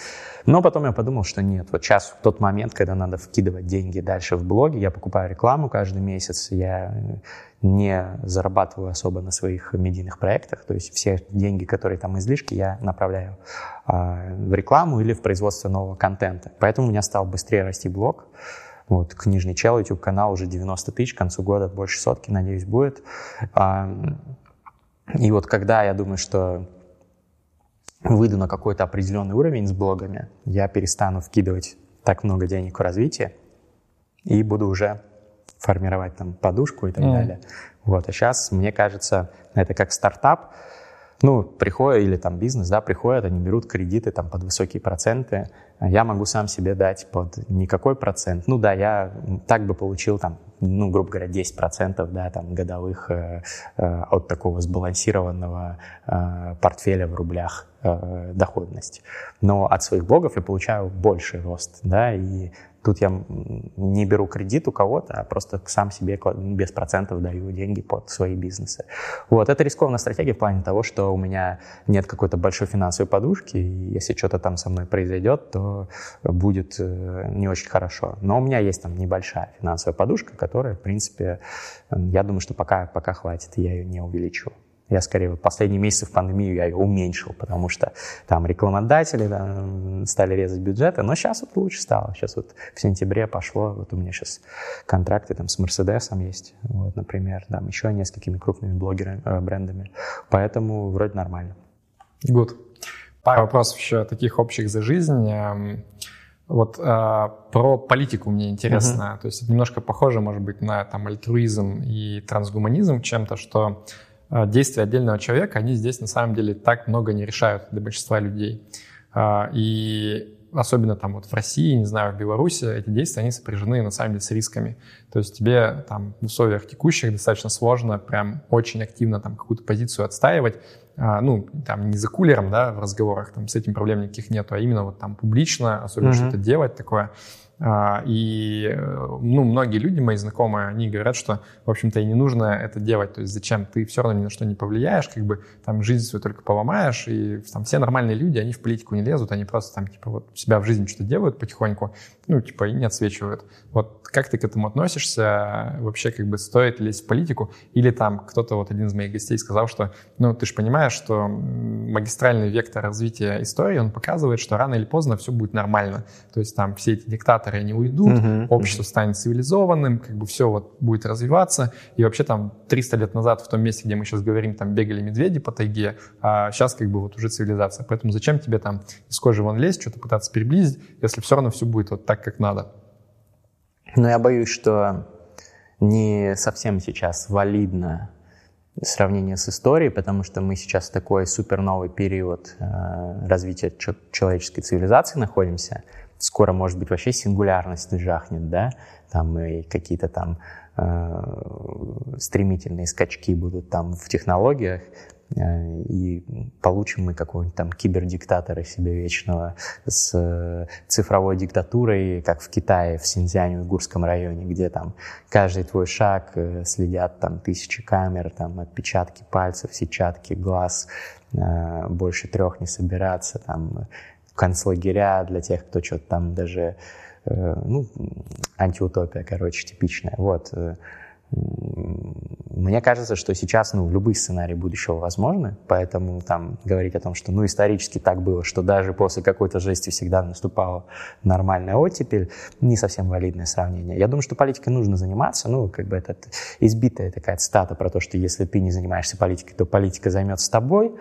Но потом я подумал, что нет, вот сейчас в тот момент, когда надо вкидывать деньги дальше в блоги, я покупаю рекламу каждый месяц, я не зарабатываю особо на своих медийных проектах, то есть все деньги, которые там излишки, я направляю а, в рекламу или в производство нового контента. Поэтому у меня стал быстрее расти блог. Вот, книжный чел, YouTube канал уже 90 тысяч, к концу года больше сотки, надеюсь, будет. А, и вот когда я думаю, что выйду на какой-то определенный уровень с блогами, я перестану вкидывать так много денег в развитие и буду уже формировать там подушку и так mm. далее. Вот, а сейчас, мне кажется, это как стартап, ну, приходят, или там бизнес, да, приходят, они берут кредиты там под высокие проценты, я могу сам себе дать под никакой процент. Ну да, я так бы получил там, ну, грубо говоря, 10% да, там, годовых э, э, от такого сбалансированного э, портфеля в рублях э, доходность. Но от своих блогов я получаю больший рост, да, и Тут я не беру кредит у кого-то, а просто сам себе без процентов даю деньги под свои бизнесы. Вот, это рискованная стратегия в плане того, что у меня нет какой-то большой финансовой подушки, и если что-то там со мной произойдет, то будет э, не очень хорошо. Но у меня есть там небольшая финансовая подушка, которая, в принципе, я думаю, что пока, пока хватит, я ее не увеличу. Я скорее вот последние месяцы в пандемию я ее уменьшил, потому что там рекламодатели да, стали резать бюджеты, но сейчас вот лучше стало. Сейчас вот в сентябре пошло, вот у меня сейчас контракты там с Мерседесом есть, вот, например, там еще несколькими крупными блогерами, э, брендами. Поэтому вроде нормально. Good. Пару вопросов еще таких общих за жизнь. Эм, вот э, про политику мне интересно. Uh-huh. То есть немножко похоже, может быть, на там альтруизм и трансгуманизм чем-то, что действия отдельного человека, они здесь на самом деле так много не решают для большинства людей. А, и особенно там вот в России, не знаю, в Беларуси, эти действия, они сопряжены на самом деле с рисками. То есть тебе там в условиях текущих достаточно сложно прям очень активно там какую-то позицию отстаивать, а, ну, там не за кулером, да, в разговорах, там с этим проблем никаких нету, а именно вот там публично, особенно mm-hmm. что-то делать такое. А, и э, ну, многие люди, мои знакомые, они говорят, что, в общем-то, и не нужно это делать. То есть зачем? Ты все равно ни на что не повлияешь, как бы там жизнь свою только поломаешь, и там все нормальные люди, они в политику не лезут, они просто там типа вот себя в жизни что-то делают потихоньку, ну, типа и не отсвечивают. Вот как ты к этому относишься? Вообще, как бы стоит лезть в политику? Или там кто-то, вот один из моих гостей сказал, что, ну, ты же понимаешь, что магистральный вектор развития истории, он показывает, что рано или поздно все будет нормально. То есть там все эти диктаторы, они уйдут, uh-huh, общество станет цивилизованным, как бы все вот будет развиваться. И вообще там 300 лет назад в том месте, где мы сейчас говорим, там бегали медведи по тайге, а сейчас как бы вот уже цивилизация. Поэтому зачем тебе там из кожи вон лезть, что-то пытаться приблизить, если все равно все будет вот так, как надо? Но я боюсь, что не совсем сейчас валидно сравнение с историей, потому что мы сейчас в такой супер новый период э, развития человеческой цивилизации находимся. Скоро, может быть, вообще сингулярность жахнет, да, там и какие-то там э, стремительные скачки будут там в технологиях. Э, и получим мы какого-нибудь там кибердиктатора себе вечного с э, цифровой диктатурой, как в Китае, в Синьцзяне, Уйгурском районе, где там каждый твой шаг э, следят там тысячи камер, там отпечатки пальцев, сетчатки глаз, больше трех не собираться, там концлагеря для тех, кто что-то там даже, ну, антиутопия, короче, типичная. Вот. Мне кажется, что сейчас ну, любые сценарии будущего возможны, поэтому там говорить о том, что ну, исторически так было, что даже после какой-то жести всегда наступала нормальная оттепель, не совсем валидное сравнение. Я думаю, что политикой нужно заниматься, ну, как бы это избитая такая цитата про то, что если ты не занимаешься политикой, то политика займется тобой,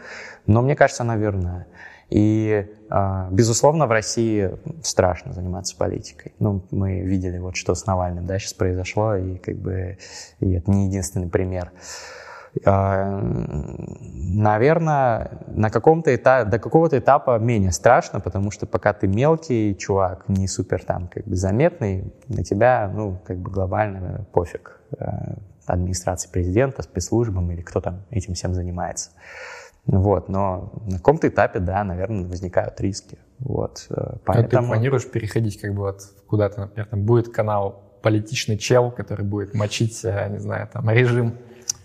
но мне кажется, она верная. И, а, безусловно, в России страшно заниматься политикой. Ну, мы видели, вот что с Навальным да, сейчас произошло, и как бы и это не единственный пример. А, наверное, на каком-то этапе, до какого-то этапа менее страшно, потому что пока ты мелкий чувак, не супер там как бы заметный, на тебя, ну, как бы глобально пофиг а, администрации президента, спецслужбам или кто там этим всем занимается. Вот, но на каком-то этапе, да, наверное, возникают риски. Вот, поэтому... А ты планируешь переходить как бы вот куда-то, например, там будет канал политичный чел, который будет мочить, не знаю, там, режим?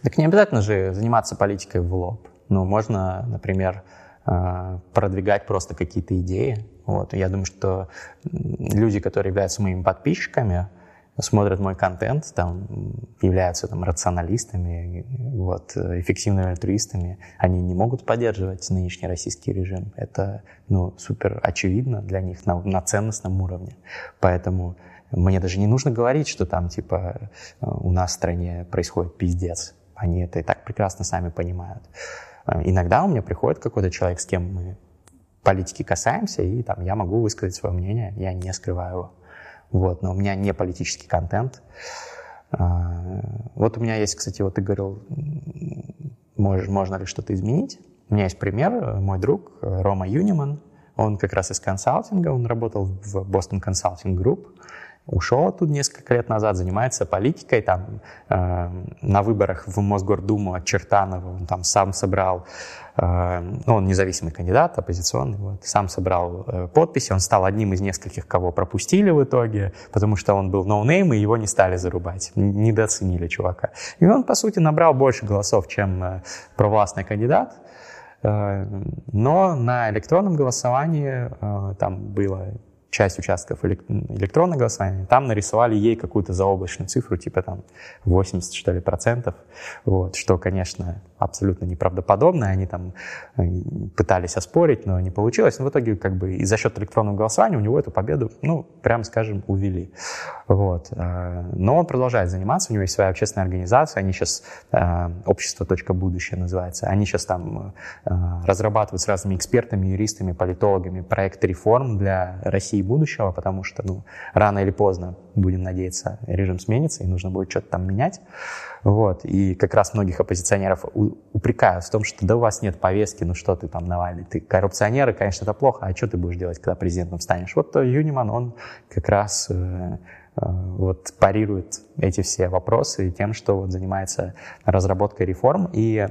Так не обязательно же заниматься политикой в лоб. Ну, можно, например, э, продвигать просто какие-то идеи. Вот. Я думаю, что люди, которые являются моими подписчиками, смотрят мой контент, там, являются там, рационалистами, вот, эффективными альтруистами, они не могут поддерживать нынешний российский режим. Это ну, супер очевидно для них на, на ценностном уровне. Поэтому мне даже не нужно говорить, что там типа у нас в стране происходит пиздец. Они это и так прекрасно сами понимают. Иногда у меня приходит какой-то человек, с кем мы политики касаемся, и там я могу высказать свое мнение, я не скрываю его. Вот, но у меня не политический контент. А, вот у меня есть, кстати, вот ты говорил, можно ли что-то изменить. У меня есть пример, мой друг Рома Юниман, он как раз из консалтинга, он работал в Boston Consulting Group, ушел оттуда несколько лет назад, занимается политикой, там э, на выборах в Мосгордуму от Чертанова он там сам собрал, э, ну, он независимый кандидат, оппозиционный, вот, сам собрал э, подписи, он стал одним из нескольких, кого пропустили в итоге, потому что он был no name, и его не стали зарубать, недооценили чувака. И он, по сути, набрал больше голосов, чем э, провластный кандидат, э, но на электронном голосовании э, там было часть участков электронного голосования, там нарисовали ей какую-то заоблачную цифру, типа там 80, что ли, процентов, вот, что, конечно, абсолютно неправдоподобно, они там э, пытались оспорить, но не получилось, но в итоге как бы и за счет электронного голосования у него эту победу, ну, прям скажем, увели, вот, э, но он продолжает заниматься, у него есть своя общественная организация, они сейчас, э, общество «Точка будущее» называется, они сейчас там разрабатывают с разными экспертами, юристами, политологами проект реформ для России будущего, потому что ну, рано или поздно, будем надеяться, режим сменится, и нужно будет что-то там менять. Вот. И как раз многих оппозиционеров упрекают в том, что да у вас нет повестки, ну что ты там, Навальный, ты коррупционер, и, конечно, это плохо, а что ты будешь делать, когда президентом станешь? Вот Юниман, он как раз э, э, вот парирует эти все вопросы тем, что вот занимается разработкой реформ и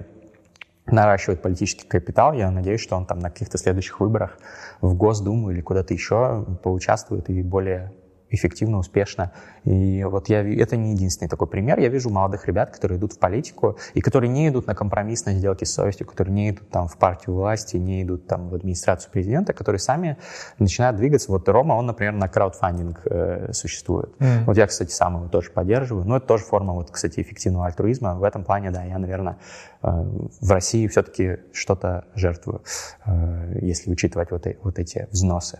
наращивает политический капитал. Я надеюсь, что он там на каких-то следующих выборах в Госдуму или куда-то еще поучаствует и более эффективно, успешно. И вот я, это не единственный такой пример. Я вижу молодых ребят, которые идут в политику, и которые не идут на компромиссные сделки с совестью, которые не идут там в партию власти, не идут там в администрацию президента, которые сами начинают двигаться. Вот Рома, он, например, на краудфандинг э, существует. Mm. Вот я, кстати, сам его тоже поддерживаю. Но это тоже форма, вот, кстати, эффективного альтруизма. В этом плане, да, я, наверное, э, в России все-таки что-то жертвую, э, если учитывать вот, э, вот эти взносы.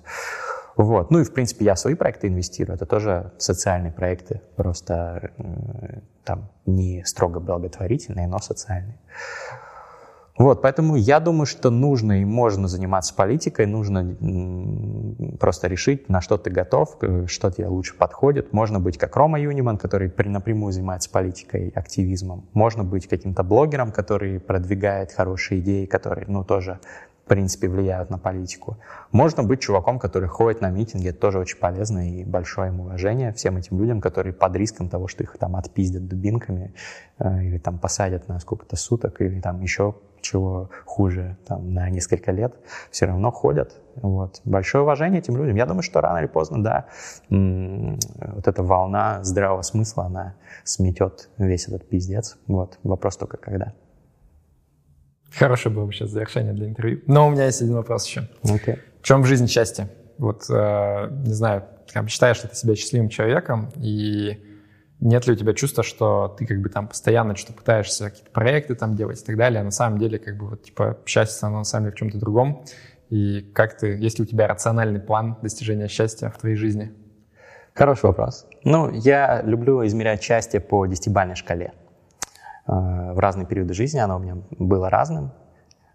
Вот. Ну и, в принципе, я свои проекты инвестирую. Это тоже социальные проекты, просто там не строго благотворительные, но социальные. Вот, поэтому я думаю, что нужно и можно заниматься политикой, нужно просто решить, на что ты готов, что тебе лучше подходит. Можно быть как Рома Юниман, который напрямую занимается политикой, активизмом. Можно быть каким-то блогером, который продвигает хорошие идеи, которые, ну, тоже в принципе, влияют на политику. Можно быть чуваком, который ходит на митинги, это тоже очень полезно, и большое им уважение всем этим людям, которые под риском того, что их там отпиздят дубинками, э, или там посадят на сколько-то суток, или там еще чего хуже, там, на несколько лет, все равно ходят. Вот. Большое уважение этим людям. Я думаю, что рано или поздно, да, вот эта волна здравого смысла, она сметет весь этот пиздец. Вот. Вопрос только когда. Хорошее было бы сейчас завершение для интервью. Но у меня есть один вопрос еще. Okay. В чем в жизни счастье? Вот, э, не знаю, там, считаешь ли ты себя счастливым человеком, и нет ли у тебя чувства, что ты как бы там постоянно что-то пытаешься, какие-то проекты там делать и так далее, а на самом деле как бы вот типа счастье, оно на самом деле в чем-то другом, и как ты, есть ли у тебя рациональный план достижения счастья в твоей жизни? Хороший вопрос. Ну, я люблю измерять счастье по десятибалльной шкале. Э, в разные периоды жизни, оно у меня было разным.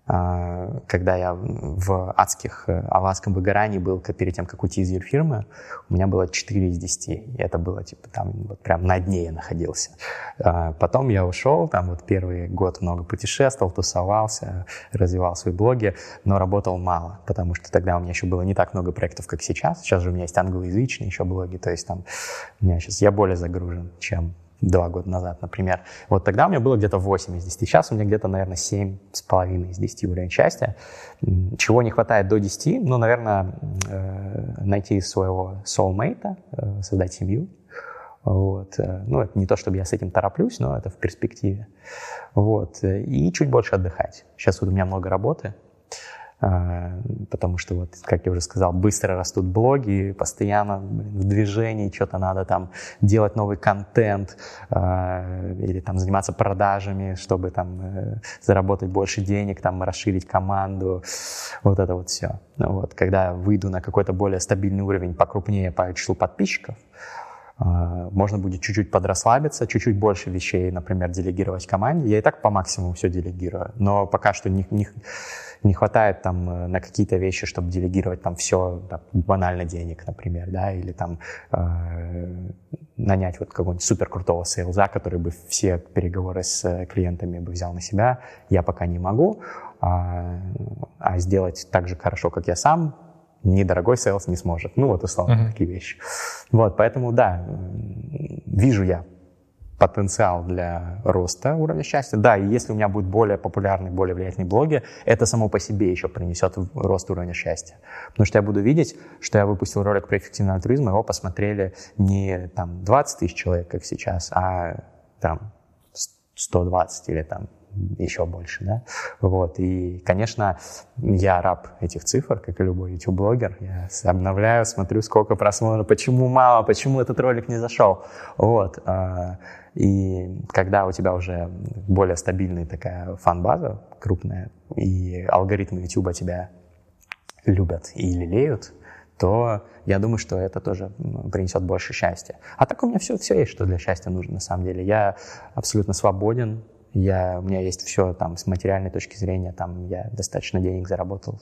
Э, когда я в адских, э, в адском выгорании был перед тем, как уйти из юрфирмы, у меня было 4 из 10. И это было типа там вот прям на дне я находился. Потом я ушел, там вот первый год много путешествовал, тусовался, развивал свои блоги, но работал мало, потому что тогда у меня еще было не так много проектов, как сейчас. Сейчас же у меня есть англоязычные еще блоги, то есть там у меня сейчас я более загружен, чем два года назад, например. Вот тогда у меня было где-то 8 из 10, сейчас у меня где-то, наверное, 7 с половиной из 10 уровень счастья. Чего не хватает до 10? Ну, наверное, э, найти своего soulmate, э, создать семью. Вот. Э, ну, это не то, чтобы я с этим тороплюсь, но это в перспективе. Вот. И чуть больше отдыхать. Сейчас вот у меня много работы, потому что, вот, как я уже сказал, быстро растут блоги, постоянно блин, в движении, что-то надо там делать новый контент а, или там заниматься продажами, чтобы там э, заработать больше денег, там расширить команду, вот это вот все. Вот, когда выйду на какой-то более стабильный уровень, покрупнее по числу подписчиков, а, можно будет чуть-чуть подрасслабиться, чуть-чуть больше вещей, например, делегировать команде. Я и так по максимуму все делегирую, но пока что не, не, не хватает там э, на какие-то вещи, чтобы делегировать там все, там, банально денег, например, да, или там э, нанять вот какого-нибудь супер крутого сейлза, который бы все переговоры с э, клиентами бы взял на себя, я пока не могу, а, а сделать так же хорошо, как я сам, недорогой sales не сможет. Ну, вот условно uh-huh. такие вещи. Вот, поэтому, да, вижу я потенциал для роста уровня счастья. Да, и если у меня будет более популярный, более влиятельный блоги, это само по себе еще принесет рост уровня счастья. Потому что я буду видеть, что я выпустил ролик про эффективный альтруизм, его посмотрели не там 20 тысяч человек, как сейчас, а там 120 или там еще больше, да, вот, и, конечно, я раб этих цифр, как и любой YouTube-блогер, я обновляю, смотрю, сколько просмотров, почему мало, почему этот ролик не зашел, вот, а, и когда у тебя уже более стабильная такая фан-база крупная, и алгоритмы YouTube тебя любят и лелеют, то я думаю, что это тоже принесет больше счастья. А так у меня все, все есть, что для счастья нужно на самом деле. Я абсолютно свободен, я, у меня есть все там с материальной точки зрения, там я достаточно денег заработал,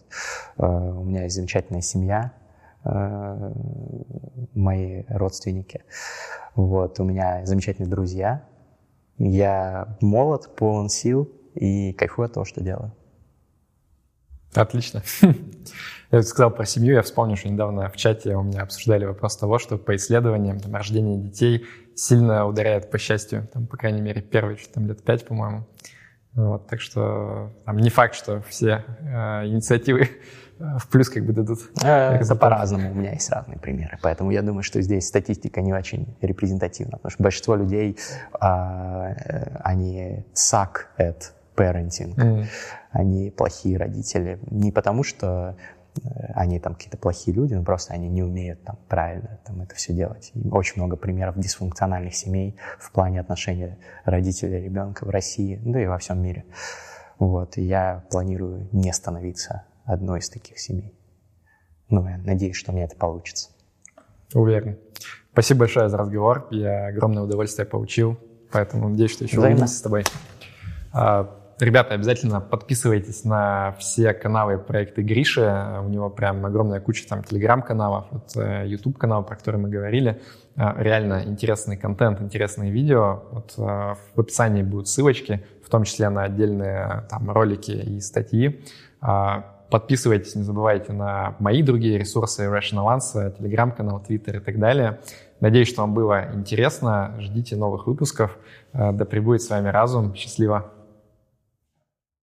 э, у меня есть замечательная семья, мои родственники, вот, у меня замечательные друзья, я молод, полон сил и кайфую от того, что делаю. Отлично. Я сказал про семью, я вспомнил, что недавно в чате у меня обсуждали вопрос того, что по исследованиям там, рождение детей сильно ударяет по счастью, там, по крайней мере, первые там, лет пять, по-моему. Вот, так что там не факт, что все э, инициативы э, в плюс как бы дадут. Э, это по-разному, у меня есть разные примеры. Поэтому я думаю, что здесь статистика не очень репрезентативна, потому что большинство людей, а, э, они suck at parenting, mm. они плохие родители. Не потому, что Э, они там какие-то плохие люди, но просто они не умеют там правильно там это все делать. И очень много примеров дисфункциональных семей в плане отношения родителя и ребенка в России, да и во всем мире. Вот, и я планирую не становиться одной из таких семей. Ну, я надеюсь, что у меня это получится. Уверен. Спасибо большое за разговор. Я огромное удовольствие получил, поэтому надеюсь, что еще увидимся с тобой. А, Ребята, обязательно подписывайтесь на все каналы проекта Гриши. У него прям огромная куча там телеграм-каналов, вот э, YouTube канал, про который мы говорили. Э, реально интересный контент, интересные видео. Вот э, в описании будут ссылочки, в том числе на отдельные там ролики и статьи. Подписывайтесь, не забывайте на мои другие ресурсы, Rational Answer, телеграм-канал, Twitter и так далее. Надеюсь, что вам было интересно. Ждите новых выпусков. Да пребудет с вами разум. Счастливо!